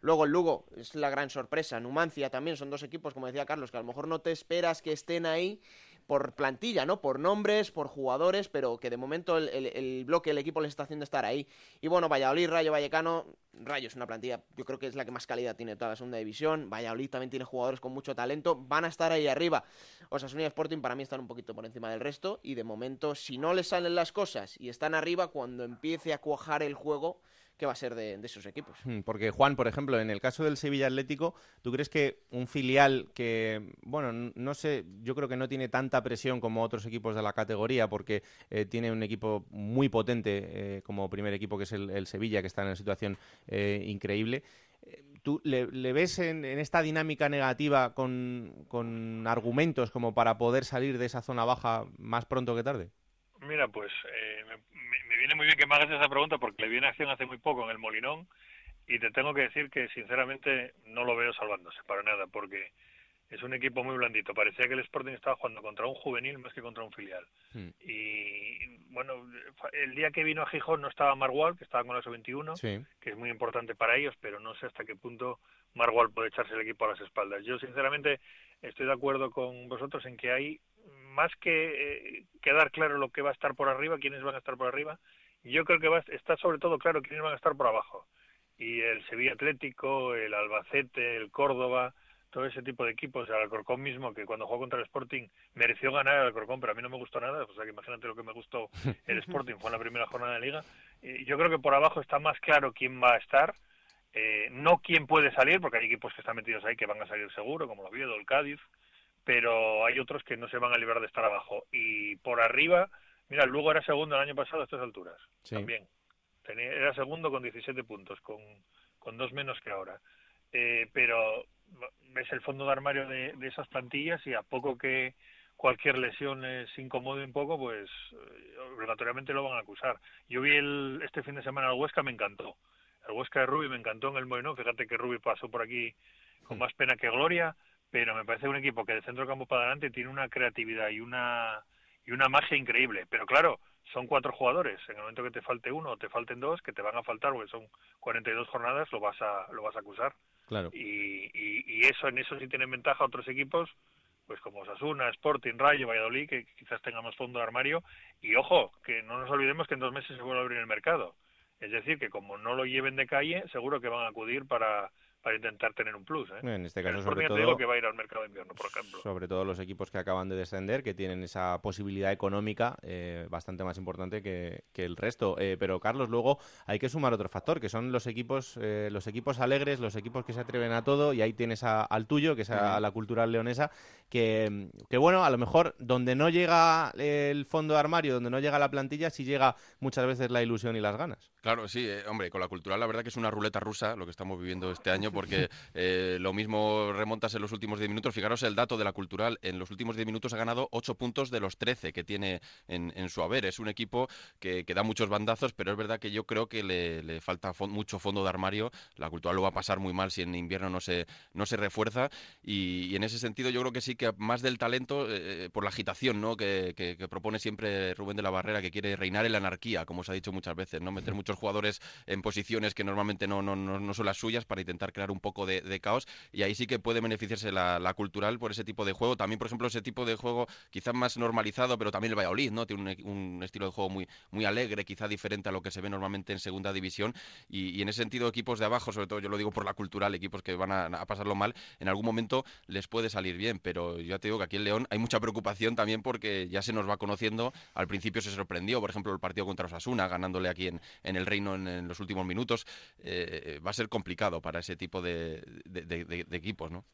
Luego el Lugo es la gran sorpresa, Numancia también son dos equipos, como decía Carlos, que a lo mejor no te esperas que estén ahí por plantilla, ¿no? Por nombres, por jugadores, pero que de momento el, el- el bloque, el equipo les está haciendo estar ahí. Y bueno, Valladolid, Rayo Vallecano, Rayo es una plantilla, yo creo que es la que más calidad tiene toda la segunda división. Valladolid también tiene jugadores con mucho talento, van a estar ahí arriba. Osasuna y Sporting para mí están un poquito por encima del resto y de momento, si no les salen las cosas y están arriba, cuando empiece a cuajar el juego, ¿qué va a ser de, de esos equipos? Mm, Porque Juan, por ejemplo, en el caso del Sevilla Atlético, ¿tú crees que un filial que, bueno, no sé, yo creo que no tiene tanta presión como otros equipos de la categoría, porque eh, tiene un equipo muy potente eh, como primer equipo, que es el, el Sevilla, que está en una situación eh, increíble? ¿Tú le, le ves en, en esta dinámica negativa con, con argumentos como para poder salir de esa zona baja más pronto que tarde? Mira, pues eh, viene muy bien que me hagas esa pregunta porque le vi en acción hace muy poco en el Molinón y te tengo que decir que sinceramente no lo veo salvándose para nada porque es un equipo muy blandito. Parecía que el Sporting estaba jugando contra un juvenil más que contra un filial. Y bueno, el día que vino a Gijón no estaba Marwal, que estaba con la sub-21, Sí. que es muy importante para ellos, pero no sé hasta qué punto Marwal puede echarse el equipo a las espaldas. Yo, sinceramente, estoy de acuerdo con vosotros en que hay más que eh, quedar claro lo que va a estar por arriba, quiénes van a estar por arriba, yo creo que va, a- está sobre todo claro quiénes van a estar por abajo. Y el Sevilla Atlético, el Albacete, el Córdoba, todo ese tipo de equipos, el Alcorcón mismo, que cuando jugó contra el Sporting mereció ganar el Alcorcón, pero a mí no me gustó nada, o sea que imagínate lo que me gustó el Sporting, fue en la primera jornada de liga. Y yo creo que por abajo está más claro quién va a estar, eh, no quién puede salir, porque hay equipos que están metidos ahí que van a salir seguro, como el Oviedo, el Cádiz, pero hay otros que no se van a librar de estar abajo. Y por arriba, Mira, luego era segundo el año pasado a estas alturas, Sí. también. Tenía- era segundo con 17 puntos, con, con dos menos que ahora. Eh, pero ves el fondo de armario de, de esas plantillas y a poco que cualquier lesión les incomode un poco, pues eh, obligatoriamente lo van a acusar. Yo vi el, este fin de semana al Huesca, me encantó. El Huesca de Rubi me encantó en el Molinón. Fíjate que Rubi pasó por aquí con más pena que gloria, pero me parece un equipo que de centro campo para adelante tiene una creatividad y una y una magia increíble. Pero claro, son cuatro jugadores. En el momento que te falte uno o te falten dos, que te van a faltar porque son 42 jornadas, lo vas a lo vas a acusar. Claro. Y, y, y eso en eso sí tienen ventaja otros equipos, pues como Sasuna, Sporting, Rayo, Valladolid, que quizás tengamos fondo de armario. Y ojo, que no nos olvidemos que en dos meses se vuelve a abrir el mercado. Es decir, que como no lo lleven de calle, seguro que van a acudir para, para intentar tener un plus. ¿eh? En este caso, sobre te todo, digo que va a ir al mercado de invierno, por ejemplo. sobre todo los equipos que acaban de descender, que tienen esa posibilidad económica eh, bastante más importante que, que el resto. Eh, pero Carlos, luego hay que sumar otro factor, que son los equipos, eh, los equipos alegres, los equipos que se atreven a todo, y ahí tienes a- al tuyo, que es a, a la cultural leonesa, que, que bueno, a lo mejor donde no llega el fondo de armario, donde no llega la plantilla, sí llega muchas veces la ilusión y las ganas. Claro, sí, eh, hombre, con la cultural la verdad que es una ruleta rusa lo que estamos viviendo este año, porque eh, lo mismo remontas en los últimos 10 minutos. Fijaros el dato de la cultural, en los últimos 10 minutos ha ganado 8 puntos de los 13 que tiene en, en su haber. Es un equipo que, que da muchos bandazos, pero es verdad que yo creo que le, le falta mucho fondo de armario. La cultural lo va a pasar muy mal si en invierno no se, no se refuerza. Y, y en ese sentido yo creo que sí que más del talento, eh, por la agitación ¿no? que, que- que propone siempre Rubén de la Barrera, que quiere reinar en la anarquía, como se ha dicho muchas veces, no meter muchos jugadores en posiciones que normalmente no, no, no, no son las suyas para intentar crear un poco de, caos. Y ahí sí que puede beneficiarse la, cultural por ese tipo de juego. También, por ejemplo, ese tipo de juego quizás más normalizado, pero también el Valladolid, ¿no? Tiene un, un estilo de juego muy, muy alegre, quizá diferente a lo que se ve normalmente en segunda división. Y, y en ese sentido, equipos de abajo, sobre todo yo lo digo por la cultural, equipos que van a, pasarlo mal, en algún momento les puede salir bien. Pero ya te digo que aquí en León hay mucha preocupación también porque ya se nos va conociendo. Al principio se sorprendió, por ejemplo, el partido contra Osasuna, ganándole aquí en, en el Reino en, los últimos minutos. Eh, va a ser complicado para ese tipo de, de- de- de- de equipos, ¿no?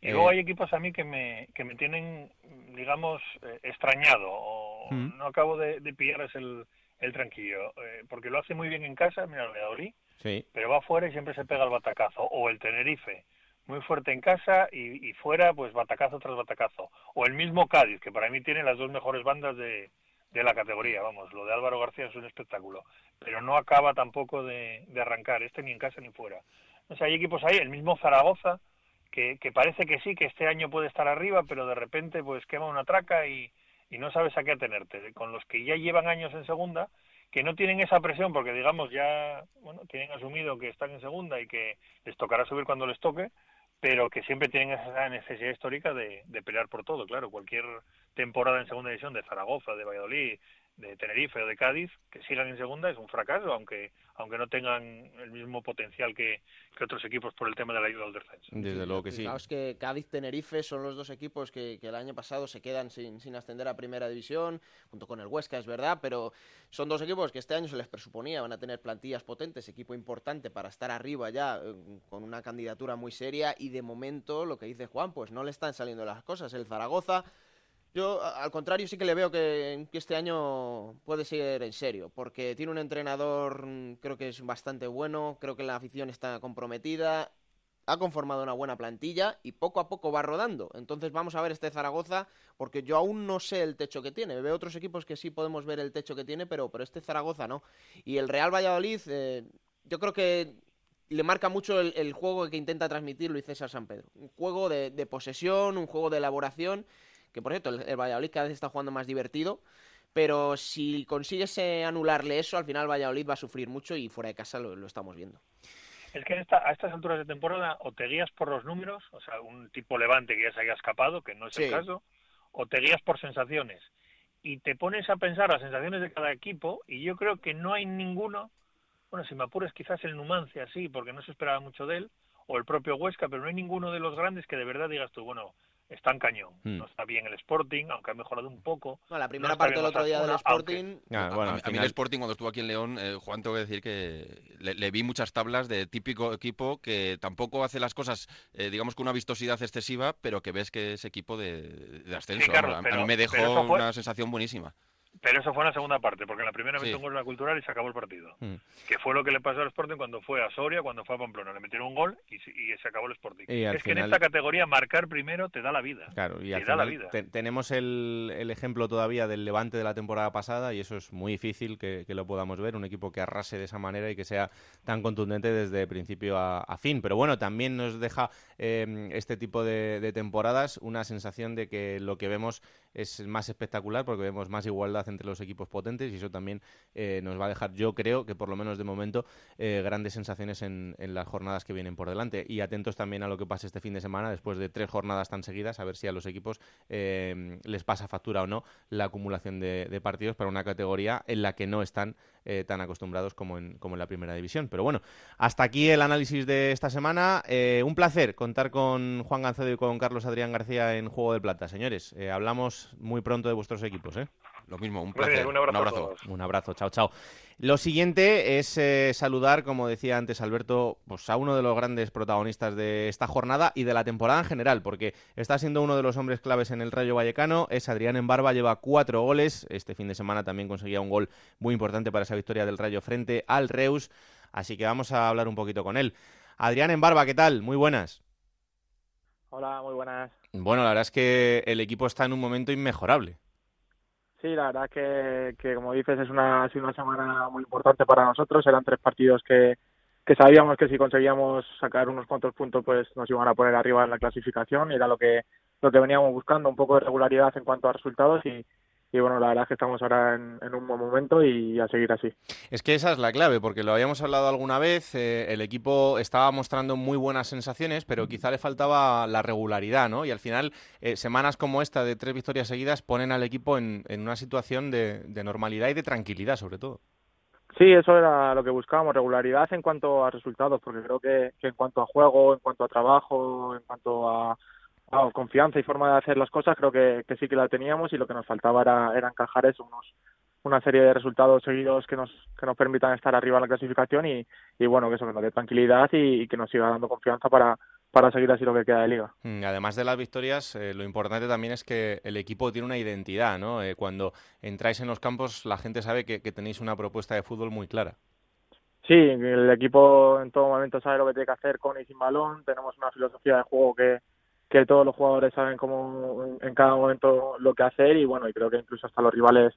Y luego hay equipos a mí que me, que me tienen, digamos, eh, extrañado o Mm. no acabo de, de pillarles el, el tranquillo, eh, porque lo hace muy bien en casa, mira el Valladolid, Sí. pero va fuera y siempre se pega el batacazo, o el Tenerife, muy fuerte en casa y, y fuera, pues batacazo tras batacazo, o el mismo Cádiz, que para mí tiene las dos mejores bandas de, de la categoría, vamos, lo de Álvaro García es un espectáculo, pero no acaba tampoco de, de arrancar, este ni en casa ni fuera. O sea, hay equipos ahí, el mismo Zaragoza, que, parece que sí, que este año puede estar arriba, pero de repente pues quema una traca y, y no sabes a qué atenerte. Con los que ya llevan años en segunda, que no tienen esa presión porque digamos ya bueno tienen asumido que están en segunda y que les tocará subir cuando les toque, pero que siempre tienen esa necesidad histórica de, de pelear por todo. Claro, cualquier temporada en segunda división de Zaragoza, de Valladolid, de Tenerife o de Cádiz que sigan en segunda es un fracaso, aunque aunque no tengan el mismo potencial que, que otros equipos por el tema de la ayuda al descenso. Desde luego que sí. Fijaos que Cádiz-Tenerife son los dos equipos que, que el año pasado se quedan sin, sin ascender a Primera División, junto con el Huesca, es verdad, pero son dos equipos que este año se les presupponía van a tener plantillas potentes, equipo importante para estar arriba ya, eh, con una candidatura muy seria, y de momento, lo que dice Juan, pues no le están saliendo las cosas. El Zaragoza, yo al contrario sí que le veo que, que este año puede ser en serio, porque tiene un entrenador, mm, creo que es bastante bueno, creo que la afición está comprometida, ha conformado una buena plantilla y poco a poco va rodando. Entonces vamos a ver este Zaragoza, porque yo aún no sé el techo que tiene. Veo otros equipos que sí podemos ver el techo que tiene, pero, pero este Zaragoza no. Y el Real Valladolid, eh, yo creo que le marca mucho el, juego que intenta transmitir Luis César San Pedro. Un juego de posesión, un juego de elaboración, que por cierto, el, el Valladolid cada vez está jugando más divertido. Pero si consigues eh, anularle eso, al final Valladolid va a sufrir mucho y fuera de casa lo, lo estamos viendo. Es que esta- a estas alturas de temporada o te guías por los números, o sea, un tipo levante que ya se haya escapado, que no es Sí. el caso, o te guías por sensaciones. Y te pones a pensar las sensaciones de cada equipo y yo creo que no hay ninguno, bueno, si me apuras quizás el Numancia, sí, porque no se esperaba mucho de él, o el propio Huesca, pero no hay ninguno de los grandes que de verdad digas tú, bueno, está en cañón. Hmm. No está bien el Sporting, aunque ha mejorado un poco. No, la primera parte del otro día del aunque- Sporting... Ah, A- bueno, a, al mí- a mí final- el Sporting cuando estuvo aquí en León, eh, Juan, tengo que decir que le, le vi muchas tablas de típico equipo que tampoco hace las cosas, eh, digamos, con una vistosidad excesiva, pero que ves que es equipo de, de ascenso. A, mí me dejó fue- una sensación buenísima. Pero eso fue en la segunda parte, porque en la primera Sí. metió un gol en la cultural y se acabó el partido. Mm. Que fue lo que le pasó al Sporting cuando fue a Soria, cuando fue a Pamplona. Le metieron un gol y, se- y se acabó el Sporting. Y es que en esta categoría marcar primero te da la vida. Claro, y te al da la vida. te- tenemos el, el ejemplo todavía del Levante de la temporada pasada y eso es muy difícil que, que lo podamos ver, un equipo que arrase de esa manera y que sea tan contundente desde principio a, a fin. Pero bueno, también nos deja eh, este tipo de, de temporadas una sensación de que lo que vemos es más espectacular porque vemos más igualdad entre los equipos potentes y eso también eh, nos va a dejar, yo creo que por lo menos de momento, eh, grandes sensaciones en, las jornadas que vienen por delante. Y atentos también a lo que pase este fin de semana después de tres jornadas tan seguidas, a ver si a los equipos eh, les pasa factura o no la acumulación de, de partidos para una categoría en la que no están tan acostumbrados como en, como en la primera división. Pero bueno, hasta aquí el análisis de esta semana. Un placer contar con Juan Gancedo y con Carlos Adrián García en Juego de Plata. Señores, hablamos muy pronto de vuestros equipos. ¿eh? Lo mismo, un placer. bien, un abrazo a abrazo. todos. Un abrazo, chao, chao. Lo siguiente es eh, saludar, como decía antes Alberto, pues a uno de los grandes protagonistas de esta jornada y de la temporada en general, porque está siendo uno de los hombres claves en el Rayo Vallecano. Es Adrián Embarba, lleva cuatro goles. Este fin de semana también conseguía un gol muy importante para esa victoria del Rayo frente al Reus. Así que vamos a hablar un poquito con él. Adrián Embarba, ¿qué tal? Muy buenas. Hola, muy buenas. Bueno, la verdad es que el equipo está en un momento inmejorable. Sí, la verdad que, que como dices es una, una semana muy importante para nosotros. Eran tres partidos que, que sabíamos que si conseguíamos sacar unos cuantos puntos pues nos iban a poner arriba en la clasificación y era lo que lo que veníamos buscando, un poco de regularidad en cuanto a resultados y, y bueno, la verdad es que estamos ahora en, en un buen momento y a seguir así. Es que esa es la clave, porque lo habíamos hablado alguna vez, eh, el equipo estaba mostrando muy buenas sensaciones, pero quizá le faltaba la regularidad, ¿no? Y al final, eh, semanas como esta de tres victorias seguidas ponen al equipo en, en una situación de, de normalidad y de tranquilidad, sobre todo. Sí, eso era lo que buscábamos, regularidad en cuanto a resultados, porque creo que, que en cuanto a juego, en cuanto a trabajo, en cuanto a, confianza y forma de hacer las cosas, creo que, que sí que la teníamos y lo que nos faltaba era, era encajar eso, unos, una serie de resultados seguidos que nos, que nos permitan estar arriba en la clasificación y, y bueno, que eso que nos dé tranquilidad y, y que nos siga dando confianza para, para seguir así lo que queda de liga. Mm, Además de las victorias, eh, lo importante también es que el equipo tiene una identidad, ¿no? Eh, cuando entráis en los campos, la gente sabe que, que tenéis una propuesta de fútbol muy clara. Sí, el equipo en todo momento sabe lo que tiene que hacer con y sin balón. Tenemos una filosofía de juego que, que todos los jugadores saben cómo en- cada momento lo que hacer y bueno, y creo que incluso hasta los rivales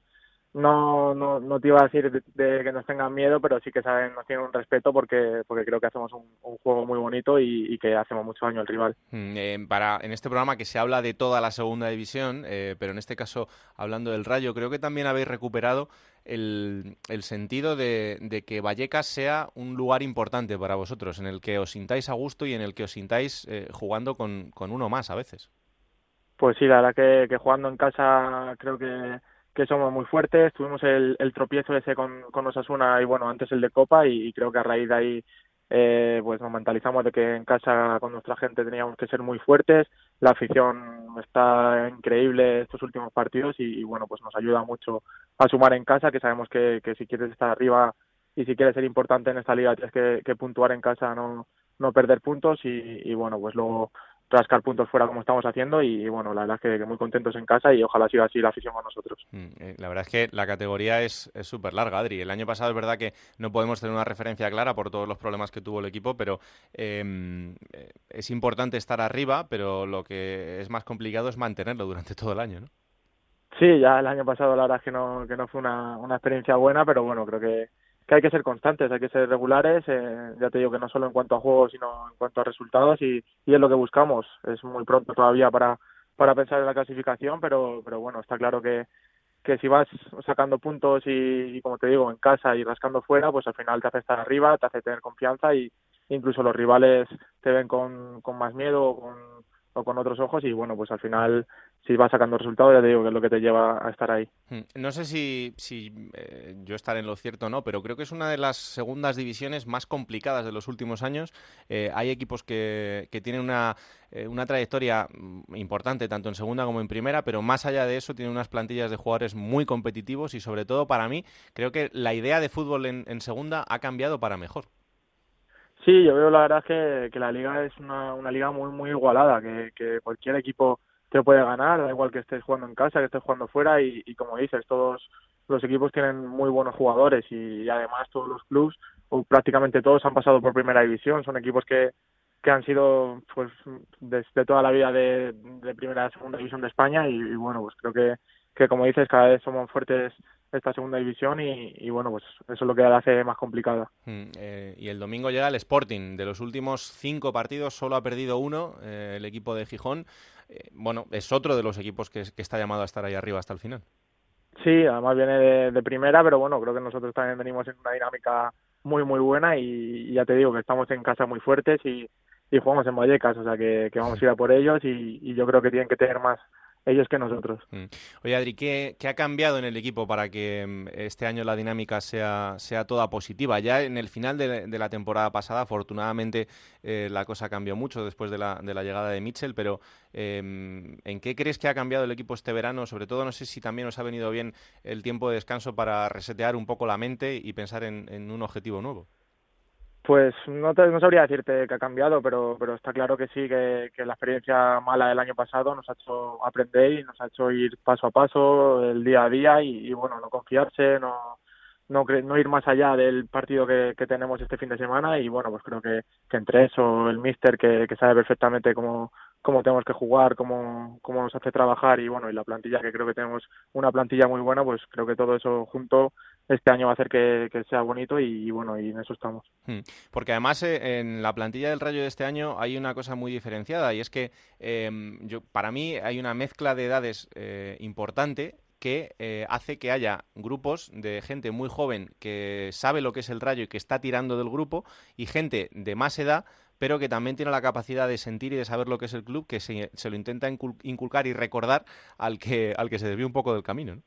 no, no, no te iba a decir de, de que nos tengan miedo, pero sí que saben, nos tienen un respeto porque, porque creo que hacemos un, un juego muy bonito y, y que hacemos mucho daño al rival. Eh, para, en este programa que se habla de toda la segunda división, eh, pero en este caso hablando del Rayo, creo que también habéis recuperado el, sentido de, que Vallecas sea un lugar importante para vosotros, en el que os sintáis a gusto y en el que os sintáis eh, jugando con, con uno más a veces. Pues sí, la verdad que, jugando en casa creo que, que somos muy fuertes. Tuvimos el, tropiezo ese con, con Osasuna y bueno, antes el de Copa y creo que a raíz de ahí eh, pues nos mentalizamos de que en casa con nuestra gente teníamos que ser muy fuertes. La afición está increíble estos últimos partidos y, bueno, pues nos ayuda mucho a sumar en casa, que sabemos que, que si quieres estar arriba y si quieres ser importante en esta liga tienes que, que puntuar en casa, no, no perder puntos y, y bueno, pues luego rascar puntos fuera como estamos haciendo y, bueno, la verdad es que, que, muy contentos en casa y ojalá siga así la afición con nosotros. Mm, eh, La verdad es que la categoría es súper larga, Adri. El año pasado es verdad que no podemos tener una referencia clara por todos los problemas que tuvo el equipo, pero eh, es importante estar arriba, pero lo que es más complicado es mantenerlo durante todo el año, ¿no? Sí, ya el año pasado la verdad es que no, que no fue una, una experiencia buena, pero bueno, creo que, que hay que ser constantes, hay que ser regulares, eh, ya te digo que no solo en cuanto a juego, sino en cuanto a resultados y, es lo que buscamos. Es muy pronto todavía para, para pensar en la clasificación, pero, pero bueno, está claro que, que si vas sacando puntos y, y, como te digo, en casa y rascando fuera, pues al final te hace estar arriba, te hace tener confianza y incluso los rivales te ven con, con más miedo o con, o con otros ojos y bueno, pues al final si vas sacando resultados ya te digo que es lo que te lleva a estar ahí. No sé si, si eh, yo estaré en lo cierto o no, pero creo que es una de las segundas divisiones más complicadas de los últimos años. Eh, hay equipos que, que tienen una, eh, una trayectoria importante tanto en segunda como en primera, pero más allá de eso tienen unas plantillas de jugadores muy competitivos y sobre todo para mí creo que la idea de fútbol en, en segunda ha cambiado para mejor. Sí, yo veo la verdad que, que la liga es una, una liga muy muy igualada, que, que cualquier equipo se puede ganar, da igual que estés jugando en casa, que estés jugando fuera y, como dices, todos los equipos tienen muy buenos jugadores y, además todos los clubs, o prácticamente todos han pasado por primera división, son equipos que, que han sido pues desde toda la vida de, de primera a segunda división de España y, y bueno, pues creo que, que como dices, cada vez somos fuertes esta segunda división y, y bueno, pues eso es lo que la hace más complicada. Mm, eh, y el domingo llega el Sporting. De los últimos cinco partidos solo ha perdido uno, eh, el equipo de Gijón. Eh, bueno, es otro de los equipos que, que está llamado a estar ahí arriba hasta el final. Sí, además viene de, de primera, pero bueno, creo que nosotros también venimos en una dinámica muy, muy buena y, y ya te digo que estamos en casa muy fuertes y, y jugamos en Vallecas, o sea que, que vamos a ir a por ellos y, y yo creo que tienen que tener más ellos que nosotros. Mm. Oye, Adri, ¿qué, ¿qué, ha cambiado en el equipo para que mm, este año la dinámica sea, sea toda positiva? Ya en el final de, de la temporada pasada, afortunadamente, eh, la cosa cambió mucho después de la, de la llegada de Mitchell, pero eh, ¿en qué crees que ha cambiado el equipo este verano? Sobre todo, no sé si también os ha venido bien el tiempo de descanso para resetear un poco la mente y pensar en, en un objetivo nuevo. Pues no, te, no sabría decirte que ha cambiado, pero, pero está claro que sí, que, la experiencia mala del año pasado nos ha hecho aprender y nos ha hecho ir paso a paso, el día a día y, bueno, no confiarse, no, no, no ir más allá del partido que, que, tenemos este fin de semana y bueno, pues creo que, que entre eso, el míster que, que sabe perfectamente cómo, cómo tenemos que jugar, cómo, cómo nos hace trabajar y bueno, y la plantilla que creo que tenemos una plantilla muy buena, pues creo que todo eso junto este año va a hacer que, sea bonito y, bueno, y en eso estamos. Hmm. Porque además eh, en la plantilla del Rayo de este año hay una cosa muy diferenciada y es que eh, yo, para mí hay una mezcla de edades eh, importante que eh, hace que haya grupos de gente muy joven que sabe lo que es el rayo y que está tirando del grupo y gente de más edad pero que también tiene la capacidad de sentir y de saber lo que es el club, que se, se lo intenta inculcar y recordar al que, al que se desvió un poco del camino. ¿no?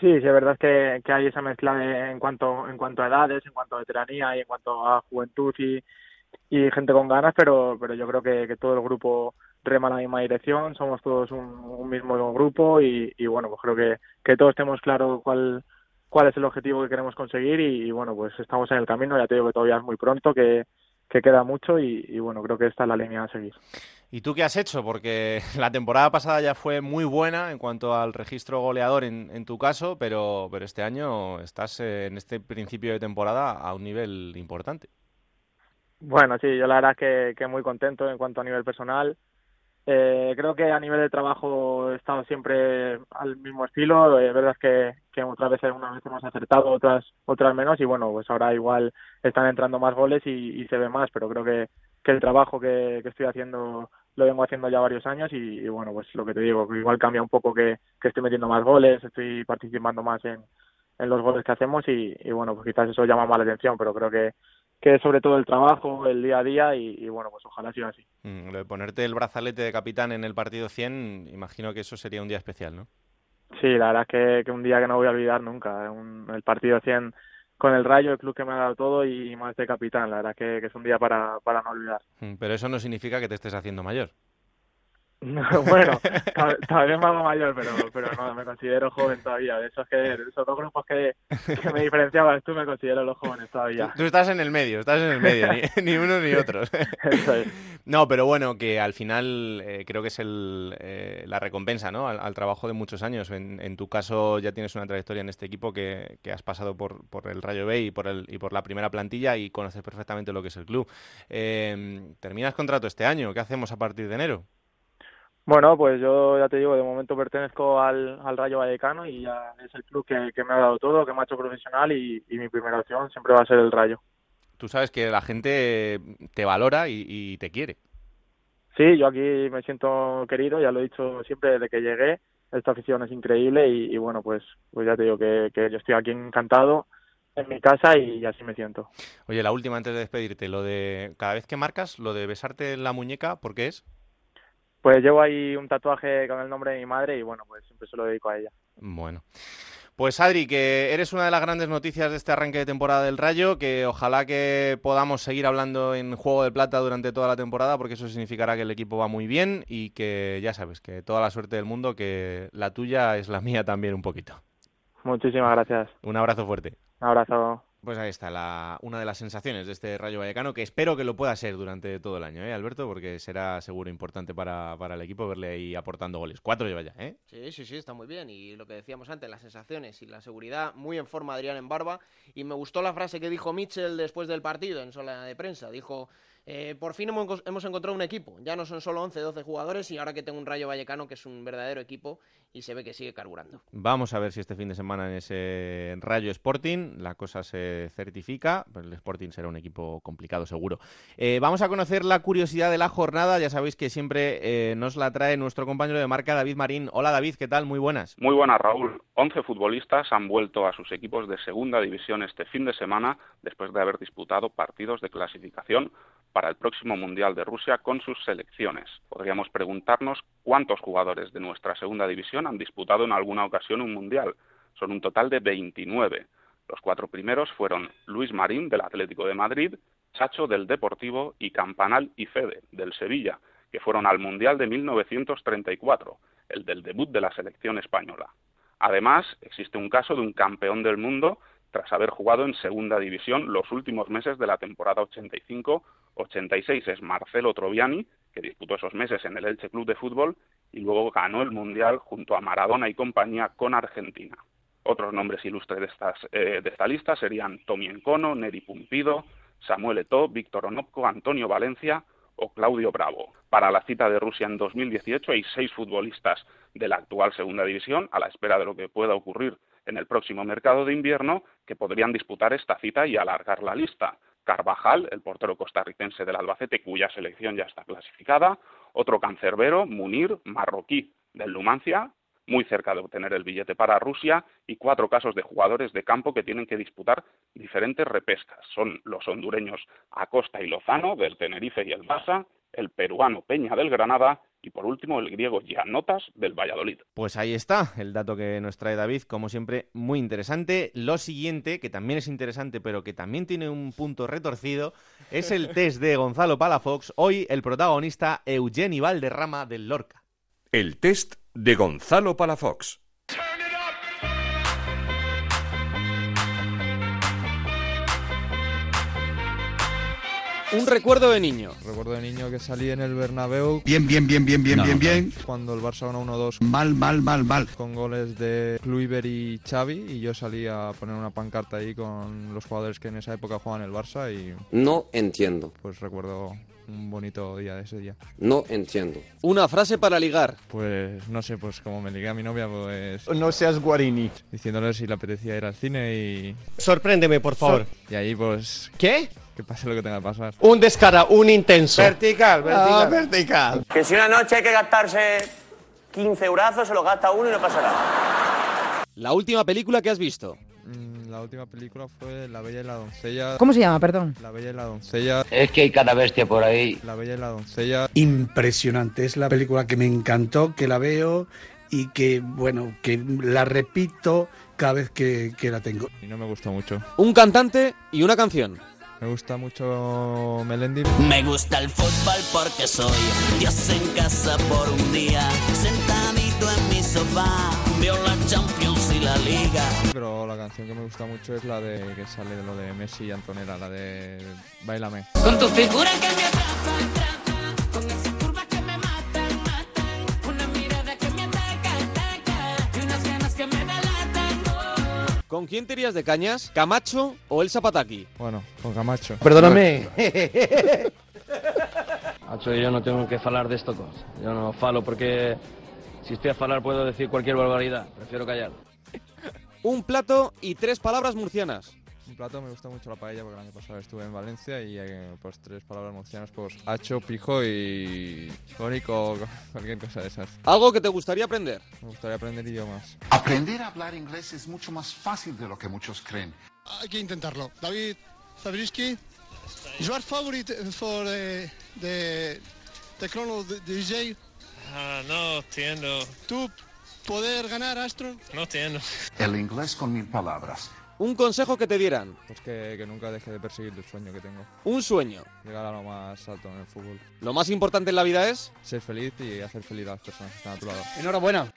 Sí, sí, es verdad que, que hay esa mezcla de, en cuanto en cuanto a edades, en cuanto a veteranía y en cuanto a juventud y, y gente con ganas, pero pero yo creo que, que todo el grupo rema en la misma dirección, somos todos un, mismo grupo y, y, bueno, pues creo que, que todos tenemos claro cuál cuál es el objetivo que queremos conseguir y, y, bueno, pues estamos en el camino, ya te digo que todavía es muy pronto, que, que queda mucho y, y bueno, creo que esta es la línea a seguir. ¿Y tú qué has hecho? Porque la temporada pasada ya fue muy buena en cuanto al registro goleador en, en tu caso, pero, pero este año estás eh, en este principio de temporada a un nivel importante. Bueno, sí, yo la verdad es que, que muy contento en cuanto a nivel personal. Eh, creo que a nivel de trabajo he estado siempre al mismo estilo. Es verdad que, que otras veces unas veces hemos acertado, otras otras menos. Y bueno, pues ahora igual están entrando más goles y, se ve más. Pero creo que, que el trabajo que estoy haciendo lo vengo haciendo ya varios años y, y, bueno, pues lo que te digo, que igual cambia un poco que, que estoy metiendo más goles, estoy participando más en, en los goles que hacemos y, y bueno, pues quizás eso llama más la atención, pero creo que, que es sobre todo el trabajo, el día a día y, y bueno, pues ojalá siga así. Mm, lo de ponerte el brazalete de capitán en el partido 100, imagino que eso sería un día especial, ¿no? Sí, la verdad es que, que un día que no voy a olvidar nunca, un, el partido 100 con el Rayo, el club que me ha dado todo y más de capitán. La verdad que, que es un día para, para no olvidar. Pero eso no significa que te estés haciendo mayor. bueno, tal, tal, vez me hago mayor, pero, pero no, me considero joven todavía. De esos, que, de esos dos grupos que, que me diferenciaban, tú me considero los jóvenes todavía. Tú, tú, estás en el medio, estás en el medio, ni, ni uno ni otro. no, pero bueno, que al final eh, creo que es el, eh, la recompensa ¿no? Al, al, trabajo de muchos años. En, en, tu caso ya tienes una trayectoria en este equipo que, que has pasado por, por, el Rayo B y por, el, y por la primera plantilla y conoces perfectamente lo que es el club. Eh, terminas contrato este año, ¿qué hacemos a partir de enero? Bueno, pues yo ya te digo, de momento pertenezco al, al Rayo Vallecano y ya es el club que, que, me ha dado todo, que me ha hecho profesional y, y, mi primera opción siempre va a ser el Rayo. Tú sabes que la gente te valora y, y, te quiere. Sí, yo aquí me siento querido, ya lo he dicho siempre desde que llegué. Esta afición es increíble y, y bueno, pues, pues ya te digo que, que yo estoy aquí encantado en mi casa y así me siento. Oye, la última antes de despedirte, lo de cada vez que marcas, lo de besarte en la muñeca, ¿por qué es? Pues llevo ahí un tatuaje con el nombre de mi madre y bueno, pues siempre se lo dedico a ella. Bueno. Pues Adri, que eres una de las grandes noticias de este arranque de temporada del Rayo, que ojalá que podamos seguir hablando en Juego de Plata durante toda la temporada, porque eso significará que el equipo va muy bien y que ya sabes, que toda la suerte del mundo, que la tuya es la mía también un poquito. Muchísimas gracias. Un abrazo fuerte. Un abrazo. Pues ahí está la, una de las sensaciones de este Rayo Vallecano, que espero que lo pueda ser durante todo el año, ¿eh, Alberto? Porque será seguro importante para, para el equipo verle ahí aportando goles. Cuatro lleva ya, ¿eh? Sí, sí, sí, está muy bien. Y lo que decíamos antes, las sensaciones y la seguridad, muy en forma Adrián en barba. Y me gustó la frase que dijo Mitchell después del partido en sola de prensa. Dijo, eh, por fin hemos, hemos encontrado un equipo. Ya no son solo 11, 12 jugadores y ahora que tengo un Rayo Vallecano que es un verdadero equipo y se ve que sigue carburando. Vamos a ver si este fin de semana en ese Rayo Sporting la cosa se certifica. Pues el Sporting será un equipo complicado, seguro. Eh, vamos a conocer la curiosidad de la jornada. Ya sabéis que siempre eh, nos la trae nuestro compañero de marca, David Marín. Hola, David, ¿qué tal? Muy buenas. Muy buenas, Raúl. 11 futbolistas han vuelto a sus equipos de segunda división este fin de semana después de haber disputado partidos de clasificación para el próximo Mundial de Rusia con sus selecciones. Podríamos preguntarnos cuántos jugadores de nuestra segunda división han disputado en alguna ocasión un Mundial. Son un total de 29. Los cuatro primeros fueron Luis Marín del Atlético de Madrid, Chacho del Deportivo y Campanal y Fede del Sevilla, que fueron al Mundial de 1934, el del debut de la selección española. Además, existe un caso de un campeón del mundo tras haber jugado en segunda división los últimos meses de la temporada 85-86. Es Marcelo Troviani, que disputó esos meses en el Elche Club de Fútbol y luego ganó el Mundial junto a Maradona y compañía con Argentina. Otros nombres ilustres de, estas, eh, de esta lista serían Tommy Encono, Neri Pumpido, Samuel Eto'o, Víctor Onopko, Antonio Valencia o Claudio Bravo. Para la cita de Rusia en 2018 hay seis futbolistas de la actual segunda división, a la espera de lo que pueda ocurrir en el próximo mercado de invierno, que podrían disputar esta cita y alargar la lista. Carvajal, el portero costarricense del Albacete, cuya selección ya está clasificada, otro cancerbero, Munir, marroquí del Numancia, muy cerca de obtener el billete para Rusia, y cuatro casos de jugadores de campo que tienen que disputar diferentes repescas. Son los hondureños Acosta y Lozano, del Tenerife y el Barça, el peruano Peña del Granada y por último el griego Giannotas del Valladolid. Pues ahí está el dato que nos trae David, como siempre, muy interesante. Lo siguiente, que también es interesante, pero que también tiene un punto retorcido, es el test de Gonzalo Palafox. Hoy el protagonista Eugeni Valderrama del Lorca. El test de Gonzalo Palafox. Un recuerdo de niño. Recuerdo de niño que salí en el Bernabéu. Bien, bien, bien, bien, bien, No, bien, bien. Cuando el Barça ganó 1-2. Mal, mal, mal, mal. Con goles de Kluivert y Xavi y yo salí a poner una pancarta ahí con los jugadores que en esa época jugaban el Barça y No entiendo. pues recuerdo un bonito día de ese día. No entiendo. Una frase para ligar. Pues no sé, pues como me ligué a mi novia, pues... No seas guarini. Diciéndole si le apetecía ir al cine y... Sorpréndeme, por favor. Y ahí pues... ¿Qué? Que pase lo que tenga que pasar. Un descara, un intenso. Vertical, Ah, vertical. vertical. Que si una noche hay que gastarse 15 eurazos, se lo gasta uno y no pasa nada. La última película que has visto. Mm, La última película fue La Bella y la Doncella. ¿Cómo se llama, perdón? La Bella y la Doncella. Es que hay cada bestia por ahí. La Bella y la Doncella. Impresionante. Es la película que me encantó, que la veo y que, bueno, que la repito cada vez que, que la tengo. Y no me gustó mucho. Un cantante y una canción. Me gusta mucho Melendi. Me gusta el fútbol porque soy Dios en casa por un día, sentadito en mi sofá, veo la Champions y la Liga. Pero la canción que me gusta mucho es la de que sale de lo de Messi y Antonella, la de Bailame. Con tu figura que me atrapa, atrapa, ¿Con quién te irías de cañas? ¿Camacho o el Zapataki? Bueno, con Camacho. Perdóname. Hacho, yo no tengo que falar de esto cosas. Yo no falo porque si estoy a falar puedo decir cualquier barbaridad. Prefiero callar. Un plato y tres palabras murcianas. Un plato me gusta mucho la paella porque el año pasado estuve en Valencia y eh, pues tres palabras murcianas, pues hacho, pijo y cónico, cualquier cosa de esas. Algo que te gustaría aprender. Me gustaría aprender idiomas. Aprender a hablar inglés es mucho más fácil de lo que muchos creen. Hay que intentarlo. David Zabriskie, your favorite for the, the, the chrono DJ? Ah, no entiendo. ¿Tú poder ganar, Astro? No entiendo. El inglés con mil palabras. Un consejo que te dieran. Pues que, que nunca deje de perseguir el sueño que tengo. Un sueño. Llegar a lo más alto en el fútbol. Lo más importante en la vida es Ser feliz y hacer feliz a las personas que están a tu lado. Enhorabuena.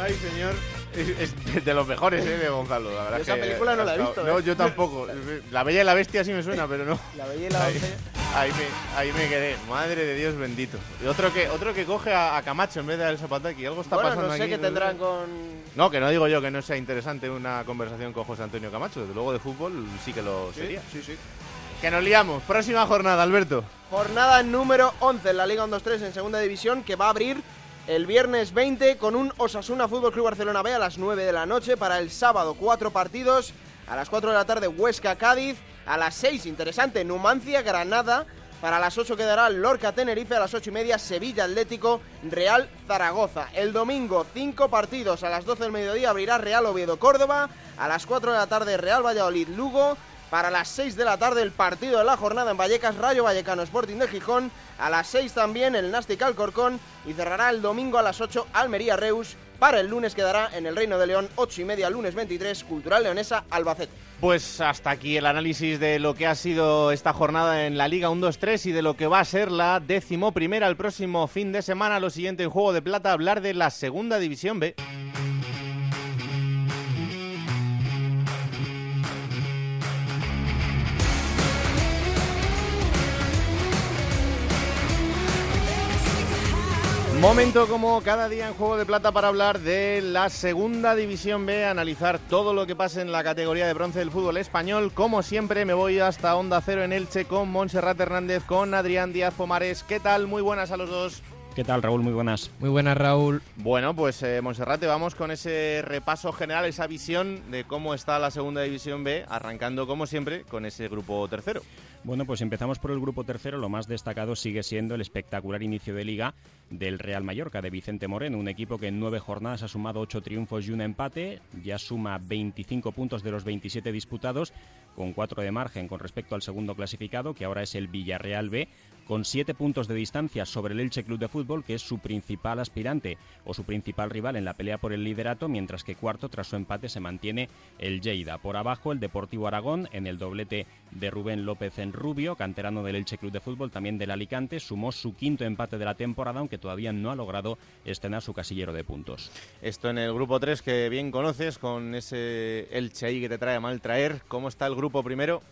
Ay, señor. Es, es de los mejores, ¿eh? De Gonzalo. La verdad Yo esa que película no la he visto, No, ¿eh? yo tampoco. La Bella y la Bestia sí me suena, pero no. La Bella y la Doncella. Ahí me, ahí me quedé. Madre de Dios bendito. Y otro que, otro que coge a, a Camacho en vez de al Zapataki. Algo está Bueno, pasando no sé qué tendrán con... No, que no digo yo que no sea interesante una conversación con José Antonio Camacho. Desde luego de fútbol sí que lo sería. Sí, sí. Que nos liamos. Próxima jornada, Alberto. Jornada número 11 en la Liga 1-2-3 en segunda división que va a abrir el viernes 20 con un Osasuna Fútbol Club Barcelona B a las 9 de la noche para el sábado cuatro partidos a las 4 de la tarde Huesca Cádiz a las 6 interesante Numancia Granada. Para las 8 quedará Lorca Tenerife. A las 8 y media Sevilla Atlético Real Zaragoza. El domingo 5 partidos. A las 12 del mediodía abrirá Real Oviedo Córdoba. A las 4 de la tarde Real Valladolid Lugo. Para las 6 de la tarde el partido de la jornada en Vallecas, Rayo Vallecano Sporting de Gijón. A las 6 también el Nastic Alcorcón. Y cerrará el domingo a las 8 Almería Reus. Para el lunes quedará en el Reino de León 8 y media lunes 23 Cultural Leonesa Albacete. Pues hasta aquí el análisis de lo que ha sido esta jornada en la Liga 1-2-3 y de lo que va a ser la décimo primera el próximo fin de semana. Lo siguiente en Juego de Plata, hablar de la Segunda División B. Momento como cada día en Juego de Plata para hablar de la Segunda División B, analizar todo lo que pasa en la categoría de bronce del fútbol español. Como siempre me voy hasta Onda Cero en Elche con Montserrat Hernández, con Adrián Díaz Pomares. ¿Qué tal? Muy buenas a los dos. ¿Qué tal, Raúl? Muy buenas. Muy buenas, Raúl. Bueno, pues eh, Monserrate, vamos con ese repaso general, esa visión de cómo está la Segunda División B, arrancando como siempre con ese grupo tercero. Bueno, pues empezamos por el grupo tercero. Lo más destacado sigue siendo el espectacular inicio de liga del Real Mallorca de Vicente Moreno, un equipo que en nueve jornadas ha sumado ocho triunfos y un empate, ya suma 25 puntos de los 27 disputados, con cuatro de margen con respecto al segundo clasificado, que ahora es el Villarreal B, con siete puntos de distancia sobre el Elche Club de Fútbol, que es su principal aspirante o su principal rival en la pelea por el liderato, mientras que cuarto, tras su empate, se mantiene el Lleida. Por abajo, el Deportivo Aragón, en el doblete de Rubén López en Rubio, canterano del Elche Club de Fútbol, también del Alicante, sumó su quinto empate de la temporada, aunque todavía no ha logrado estrenar su casillero de puntos. Esto en el grupo 3 que bien conoces, con ese Elche ahí que te trae a mal traer. ¿Cómo está el grupo primero?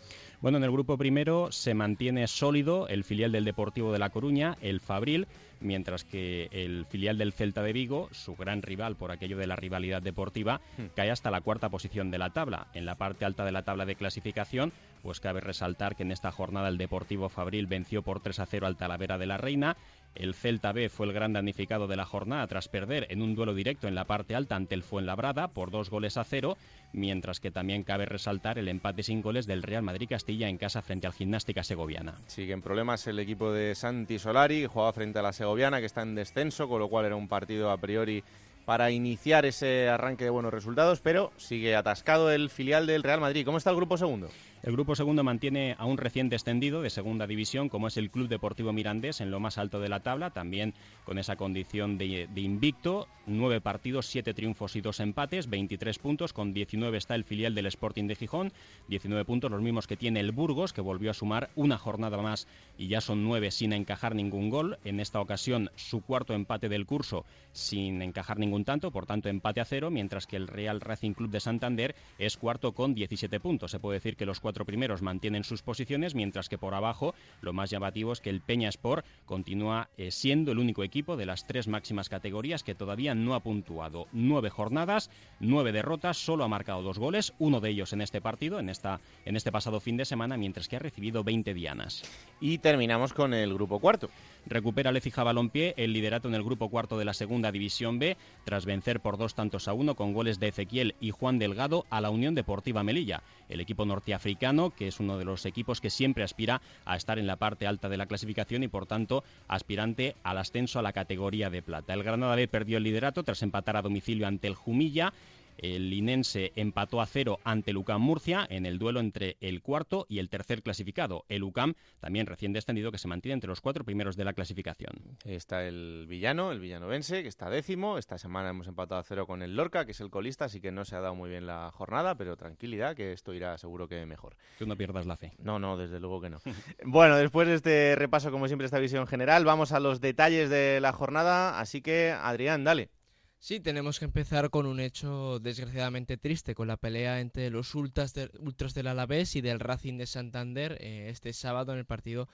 Bueno, en el grupo primero se mantiene sólido el filial del Deportivo de La Coruña, el Fabril, mientras que el filial del Celta de Vigo, su gran rival por aquello de la rivalidad deportiva, cae hasta la cuarta posición de la tabla. En la parte alta de la tabla de clasificación, pues cabe resaltar que en esta jornada el Deportivo Fabril venció por 3 a 0 al Talavera de la Reina. El Celta B fue el gran damnificado de la jornada tras perder en un duelo directo en la parte alta ante el Fuenlabrada por dos goles a cero, mientras que también cabe resaltar el empate sin goles del Real Madrid Castilla en casa frente al Gimnástica Segoviana. Sigue en problemas el equipo de Santi Solari, jugaba frente a la Segoviana, que está en descenso, con lo cual era un partido a priori para iniciar ese arranque de buenos resultados, pero sigue atascado el filial del Real Madrid. ¿Cómo está el grupo segundo? El grupo segundo mantiene a un recién descendido de segunda división, como es el Club Deportivo Mirandés, en lo más alto de la tabla, también con esa condición de, de invicto. Nueve partidos, siete triunfos y dos empates, 23 puntos. Con 19 está el filial del Sporting de Gijón, 19 puntos, los mismos que tiene el Burgos, que volvió a sumar una jornada más y ya son nueve sin encajar ningún gol. En esta ocasión, su cuarto empate del curso sin encajar ningún tanto, por tanto, empate a cero, mientras que el Real Racing Club de Santander es cuarto con 17 puntos. Se puede decir que los cuatro primeros mantienen sus posiciones, mientras que por abajo lo más llamativo es que el Peña Sport continúa eh, siendo el único equipo de las tres máximas categorías que todavía no ha puntuado. Nueve jornadas, nueve derrotas, solo ha marcado dos goles, uno de ellos en este partido, en, esta, en este pasado fin de semana, mientras que ha recibido 20 dianas. Y terminamos con el grupo cuarto. Recupera Lecija Balompié el liderato en el grupo cuarto de la segunda división B, tras vencer por dos tantos a uno con goles de Ezequiel y Juan Delgado a la Unión Deportiva Melilla. El equipo norteafricano, que es uno de los equipos que siempre aspira a estar en la parte alta de la clasificación y por tanto aspirante al ascenso a la categoría de plata. El Granada B perdió el liderato tras empatar a domicilio ante el Jumilla. El linense empató a cero ante el UCAM Murcia en el duelo entre el cuarto y el tercer clasificado. El UCAM, también recién descendido, que se mantiene entre los cuatro primeros de la clasificación. Está el villano, el villanovense, que está décimo. Esta semana hemos empatado a cero con el Lorca, que es el colista, así que no se ha dado muy bien la jornada, pero tranquilidad, que esto irá seguro que mejor. Tú no pierdas la fe. No, no, desde luego que no. bueno, después de este repaso, como siempre, esta visión general, vamos a los detalles de la jornada, así que, Adrián, dale. Sí, tenemos que empezar con un hecho desgraciadamente triste, con la pelea entre los ultras, de- ultras del Alavés y del Racing de Santander eh, este sábado en el partido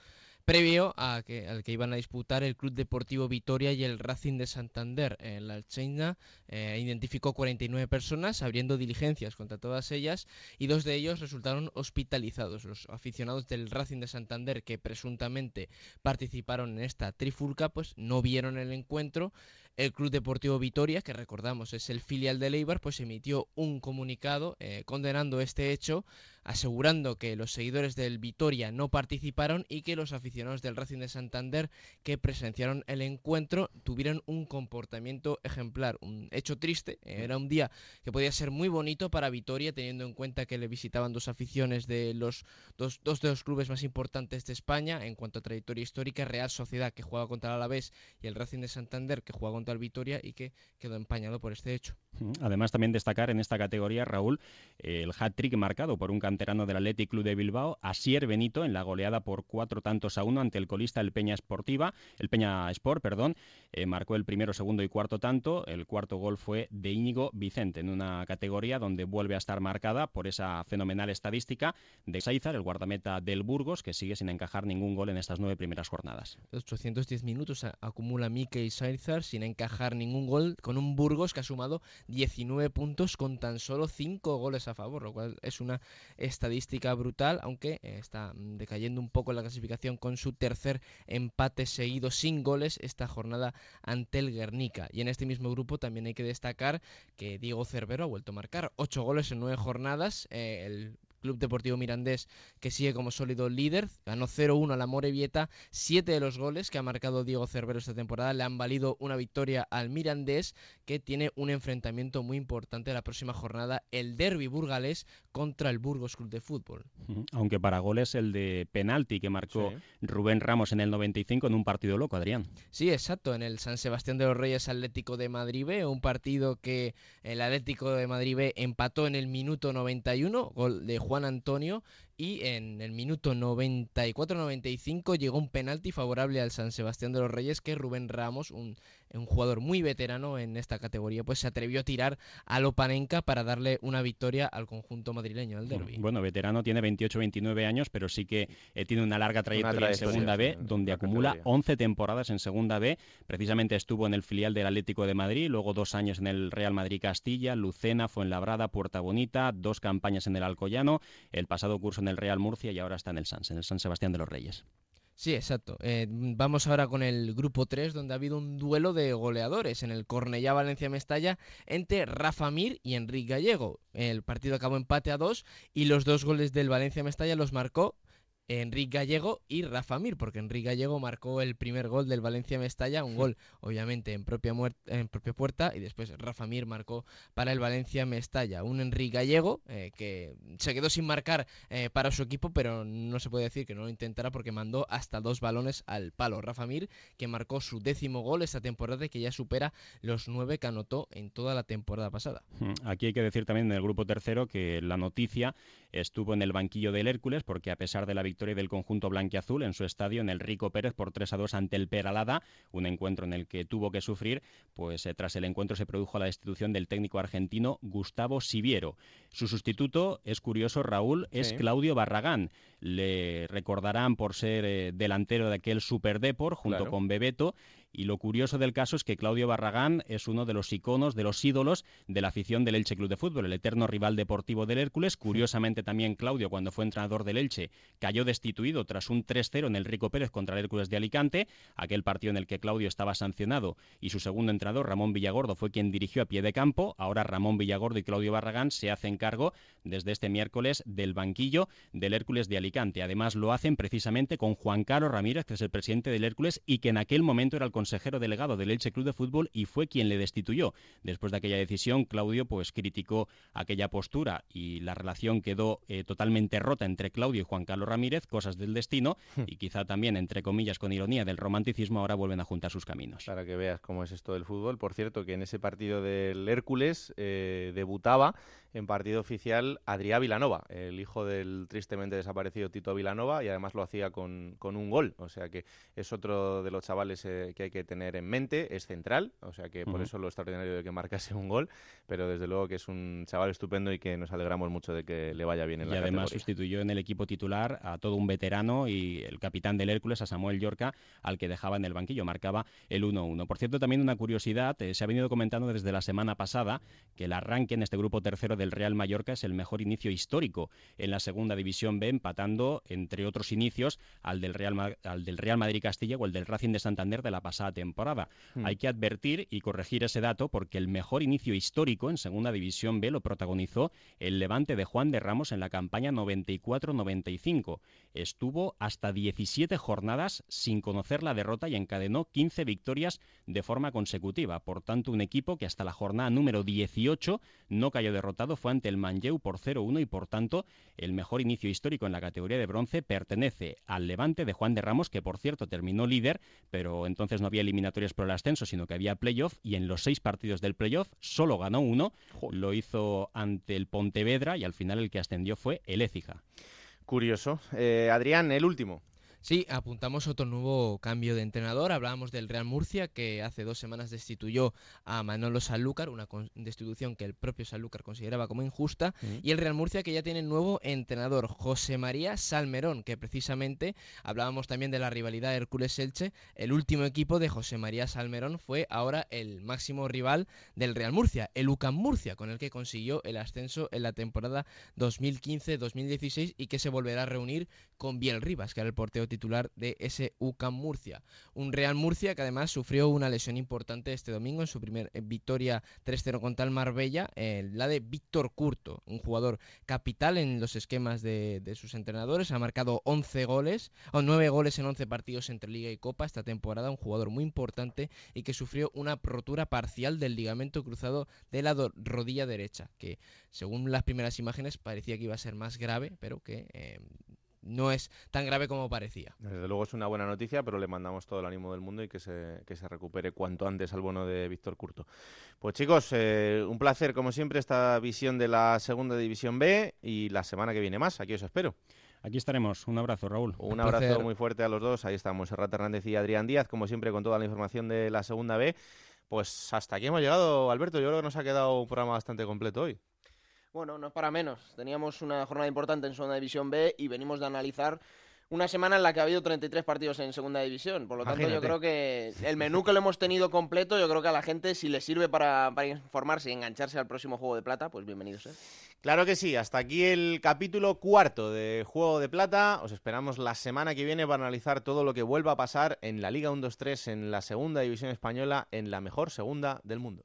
previo a que, al que iban a disputar el Club Deportivo Vitoria y el Racing de Santander. En la China eh, identificó 49 personas, abriendo diligencias contra todas ellas, y dos de ellos resultaron hospitalizados. Los aficionados del Racing de Santander, que presuntamente participaron en esta trifulca, pues no vieron el encuentro. El Club Deportivo Vitoria, que recordamos es el filial de Eibar, pues emitió un comunicado eh, condenando este hecho, asegurando que los seguidores del Vitoria no participaron y que los aficionados del Racing de Santander que presenciaron el encuentro tuvieron un comportamiento ejemplar. Un hecho triste, eh, era un día que podía ser muy bonito para Vitoria, teniendo en cuenta que le visitaban dos aficiones de los dos, de los clubes más importantes de España en cuanto a trayectoria histórica, Real Sociedad que juega contra el Alavés y el Racing de Santander que juega contra el Vitoria y que quedó empañado por este hecho. Además, también destacar en esta categoría, Raúl, el hat-trick marcado por un canterano del Athletic Club de Bilbao, Asier Benito, en la goleada por cuatro tantos a uno ante el colista el Peña Esportiva, el Peña Sport, perdón, eh, marcó el primero, segundo y cuarto tanto. El cuarto gol fue de Íñigo Vicente, en una categoría donde vuelve a estar marcada por esa fenomenal estadística de Saizar, el guardameta del Burgos, que sigue sin encajar ningún gol en estas nueve primeras jornadas. 810 minutos acumula Mikel Saizar sin encajar ningún gol con un Burgos que ha sumado 19 puntos con tan solo 5 goles a favor, lo cual es una estadística brutal, aunque eh, está mm, decayendo un poco en la clasificación con su tercer empate seguido sin goles esta jornada ante el Guernica. Y en este mismo grupo también hay que destacar que Diego Cervero ha vuelto a marcar 8 goles en 9 jornadas. eh, Club Deportivo Mirandés que sigue como sólido líder, ganó 0-1 a la Morevieta, siete de los goles que ha marcado Diego Cervero esta temporada le han valido una victoria al Mirandés que tiene un enfrentamiento muy importante la próxima jornada, el derby burgalés contra el Burgos Club de Fútbol. Aunque para goles el de penalti que marcó Rubén Ramos en el 95 en un partido loco, Adrián. Sí, exacto, en el San Sebastián de los Reyes Atlético de Madrid B, un partido que el Atlético de Madrid B empató en el minuto 91, gol de Juan Antonio, y en el minuto 94-95 llegó un penalti favorable al San Sebastián de los Reyes que Rubén Ramos, un, un jugador muy veterano en esta categoría, pues se atrevió a tirar a Lopanenka para darle una victoria al conjunto madrileño del derby. Bueno, veterano tiene 28-29 años, pero sí que eh, tiene una larga trayectoria, trayectoria, en Segunda B, en donde la acumula categoría. 11 temporadas en Segunda B. Precisamente estuvo en el filial del Atlético de Madrid, luego dos años en el Real Madrid Castilla, Lucena, Fuenlabrada, Puerta Bonita, dos campañas en el Alcoyano, el pasado curso en el Real Murcia y ahora está en el Sans, en el San Sebastián de los Reyes. Sí, exacto. Eh, vamos ahora con el grupo 3, donde ha habido un duelo de goleadores en el Cornellá Valencia Mestalla entre Rafa Mir y Enrique Gallego. El partido acabó empate a dos y los dos goles del Valencia Mestalla los marcó Enrique Gallego y Rafa Mir, porque Enrique Gallego marcó el primer gol del Valencia Mestalla, un gol obviamente en propia, en propia puerta, y después Rafa Mir marcó para el Valencia Mestalla. Un Enrique Gallego eh, que se quedó sin marcar eh, para su equipo, pero no se puede decir que no lo intentara porque mandó hasta dos balones al palo. Rafa Mir, que marcó su décimo gol esta temporada y que ya supera los nueve que anotó en toda la temporada pasada. Mm, Aquí hay que decir también en el grupo tercero que la noticia estuvo en el banquillo del Hércules porque a pesar de la victoria del conjunto blanquiazul en su estadio en el Rico Pérez por 3 a 2 ante el Peralada, un encuentro en el que tuvo que sufrir, pues eh, tras el encuentro se produjo la destitución del técnico argentino Gustavo Siviero. Su sustituto es curioso, Raúl, es Sí. Claudio Barragán. Le recordarán por ser eh, delantero de aquel Super Depor junto Claro. con Bebeto y lo curioso del caso es que Claudio Barragán es uno de los iconos, de los ídolos de la afición del Elche Club de Fútbol, el eterno rival deportivo del Hércules. Curiosamente también Claudio, cuando fue entrenador del Elche, cayó destituido tras un 3-0 en el Rico Pérez contra el Hércules de Alicante, aquel partido en el que Claudio estaba sancionado y su segundo entrenador, Ramón Villagordo, fue quien dirigió a pie de campo. Ahora Ramón Villagordo y Claudio Barragán se hacen cargo desde este miércoles del banquillo del Hércules de Alicante. Además lo hacen precisamente con Juan Carlos Ramírez, que es el presidente del Hércules y que en aquel momento era el consejero delegado del Elche Club de Fútbol y fue quien le destituyó. Después de aquella decisión, Claudio pues criticó aquella postura y la relación quedó eh, totalmente rota entre Claudio y Juan Carlos Ramírez Ramírez, cosas del destino, y quizá también, entre comillas, con ironía del romanticismo, ahora vuelven a juntar sus caminos. Para que veas cómo es esto del fútbol. Por cierto, que en ese partido del Hércules eh, debutaba en partido oficial Adrià Vilanova, el hijo del tristemente desaparecido Tito Vilanova, y además lo hacía con, con un gol. O sea que es otro de los chavales eh, que hay que tener en mente. Es central, o sea que por eso lo extraordinario de que marcase un gol, pero desde luego que es un chaval estupendo y que nos alegramos mucho de que le vaya bien en Y la además categoría. sustituyó en el equipo titular a todo un veterano y el capitán del Hércules, a Samuel Yorca, al que dejaba en el banquillo, marcaba el 1-1. Por cierto, también una curiosidad, eh, se ha venido comentando desde la semana pasada que el arranque en este grupo tercero del Real Mallorca es el mejor inicio histórico en la segunda división B, empatando, entre otros inicios, al del Real, al del Real Madrid Castilla o el del Racing de Santander de la pasada temporada. Hmm. Hay que advertir y corregir ese dato porque el mejor inicio histórico en segunda división B lo protagonizó el Levante de Juan de Ramos en la campaña 94-95. Estuvo hasta 17 jornadas sin conocer la derrota y encadenó 15 victorias de forma consecutiva. Por tanto, un equipo que hasta la jornada número 18 no cayó derrotado fue ante el Manlleu por 0-1 y por tanto el mejor inicio histórico en la categoría de bronce pertenece al Levante de Juan de Ramos, que por cierto terminó líder, pero entonces no había eliminatorias por el ascenso, sino que había playoff y en los seis partidos del playoff solo ganó uno, lo hizo ante el Pontevedra y al final el que ascendió fue el Écija. Curioso. Eh, Adrián, el último. Sí, apuntamos otro nuevo cambio de entrenador. Hablábamos del Real Murcia, que hace dos semanas destituyó a Manolo Sanlúcar, una destitución que el propio Sanlúcar consideraba como injusta. Mm. Y el Real Murcia, que ya tiene nuevo entrenador, José María Salmerón, que precisamente hablábamos también de la rivalidad Hércules-Elche. El último equipo de José María Salmerón fue ahora el máximo rival del Real Murcia, el UCAM Murcia, con el que consiguió el ascenso en la temporada 2015-2016 y que se volverá a reunir con Biel Rivas, que era el portero titular de ese UCAM Murcia. Un Real Murcia que además sufrió una lesión importante este domingo en su primer eh, victoria 3-0 contra el Marbella, eh, la de Víctor Curto, un jugador capital en los esquemas de, de sus entrenadores. Ha marcado 11 goles, o 9 goles en 11 partidos entre Liga y Copa esta temporada, un jugador muy importante y que sufrió una rotura parcial del ligamento cruzado de la rodilla derecha, que según las primeras imágenes parecía que iba a ser más grave, pero que eh, no es tan grave como parecía. Desde luego es una buena noticia, pero le mandamos todo el ánimo del mundo y que se, que se recupere cuanto antes al bono de Víctor Curto. Pues chicos, eh, un placer como siempre esta visión de la segunda división B y la semana que viene más. Aquí os espero. Aquí estaremos. Un abrazo, Raúl. Un abrazo muy fuerte a los dos. Ahí estamos, Serrat Hernández y Adrián Díaz, como siempre, con toda la información de la segunda B. Pues hasta aquí hemos llegado, Alberto. Yo creo que nos ha quedado un programa bastante completo hoy. Bueno, no es para menos. Teníamos una jornada importante en Segunda División B y venimos de analizar una semana en la que ha habido 33 partidos en Segunda División. Por lo tanto, yo creo que el menú que lo hemos tenido completo, yo creo que a la gente, si le sirve para, para informarse y engancharse al próximo Juego de Plata, pues bienvenidos. ¿eh? Claro que sí, hasta aquí el capítulo cuarto de Juego de Plata. Os esperamos la semana que viene para analizar todo lo que vuelva a pasar en la Liga 1-2-3, en la segunda división española, en la mejor segunda del mundo.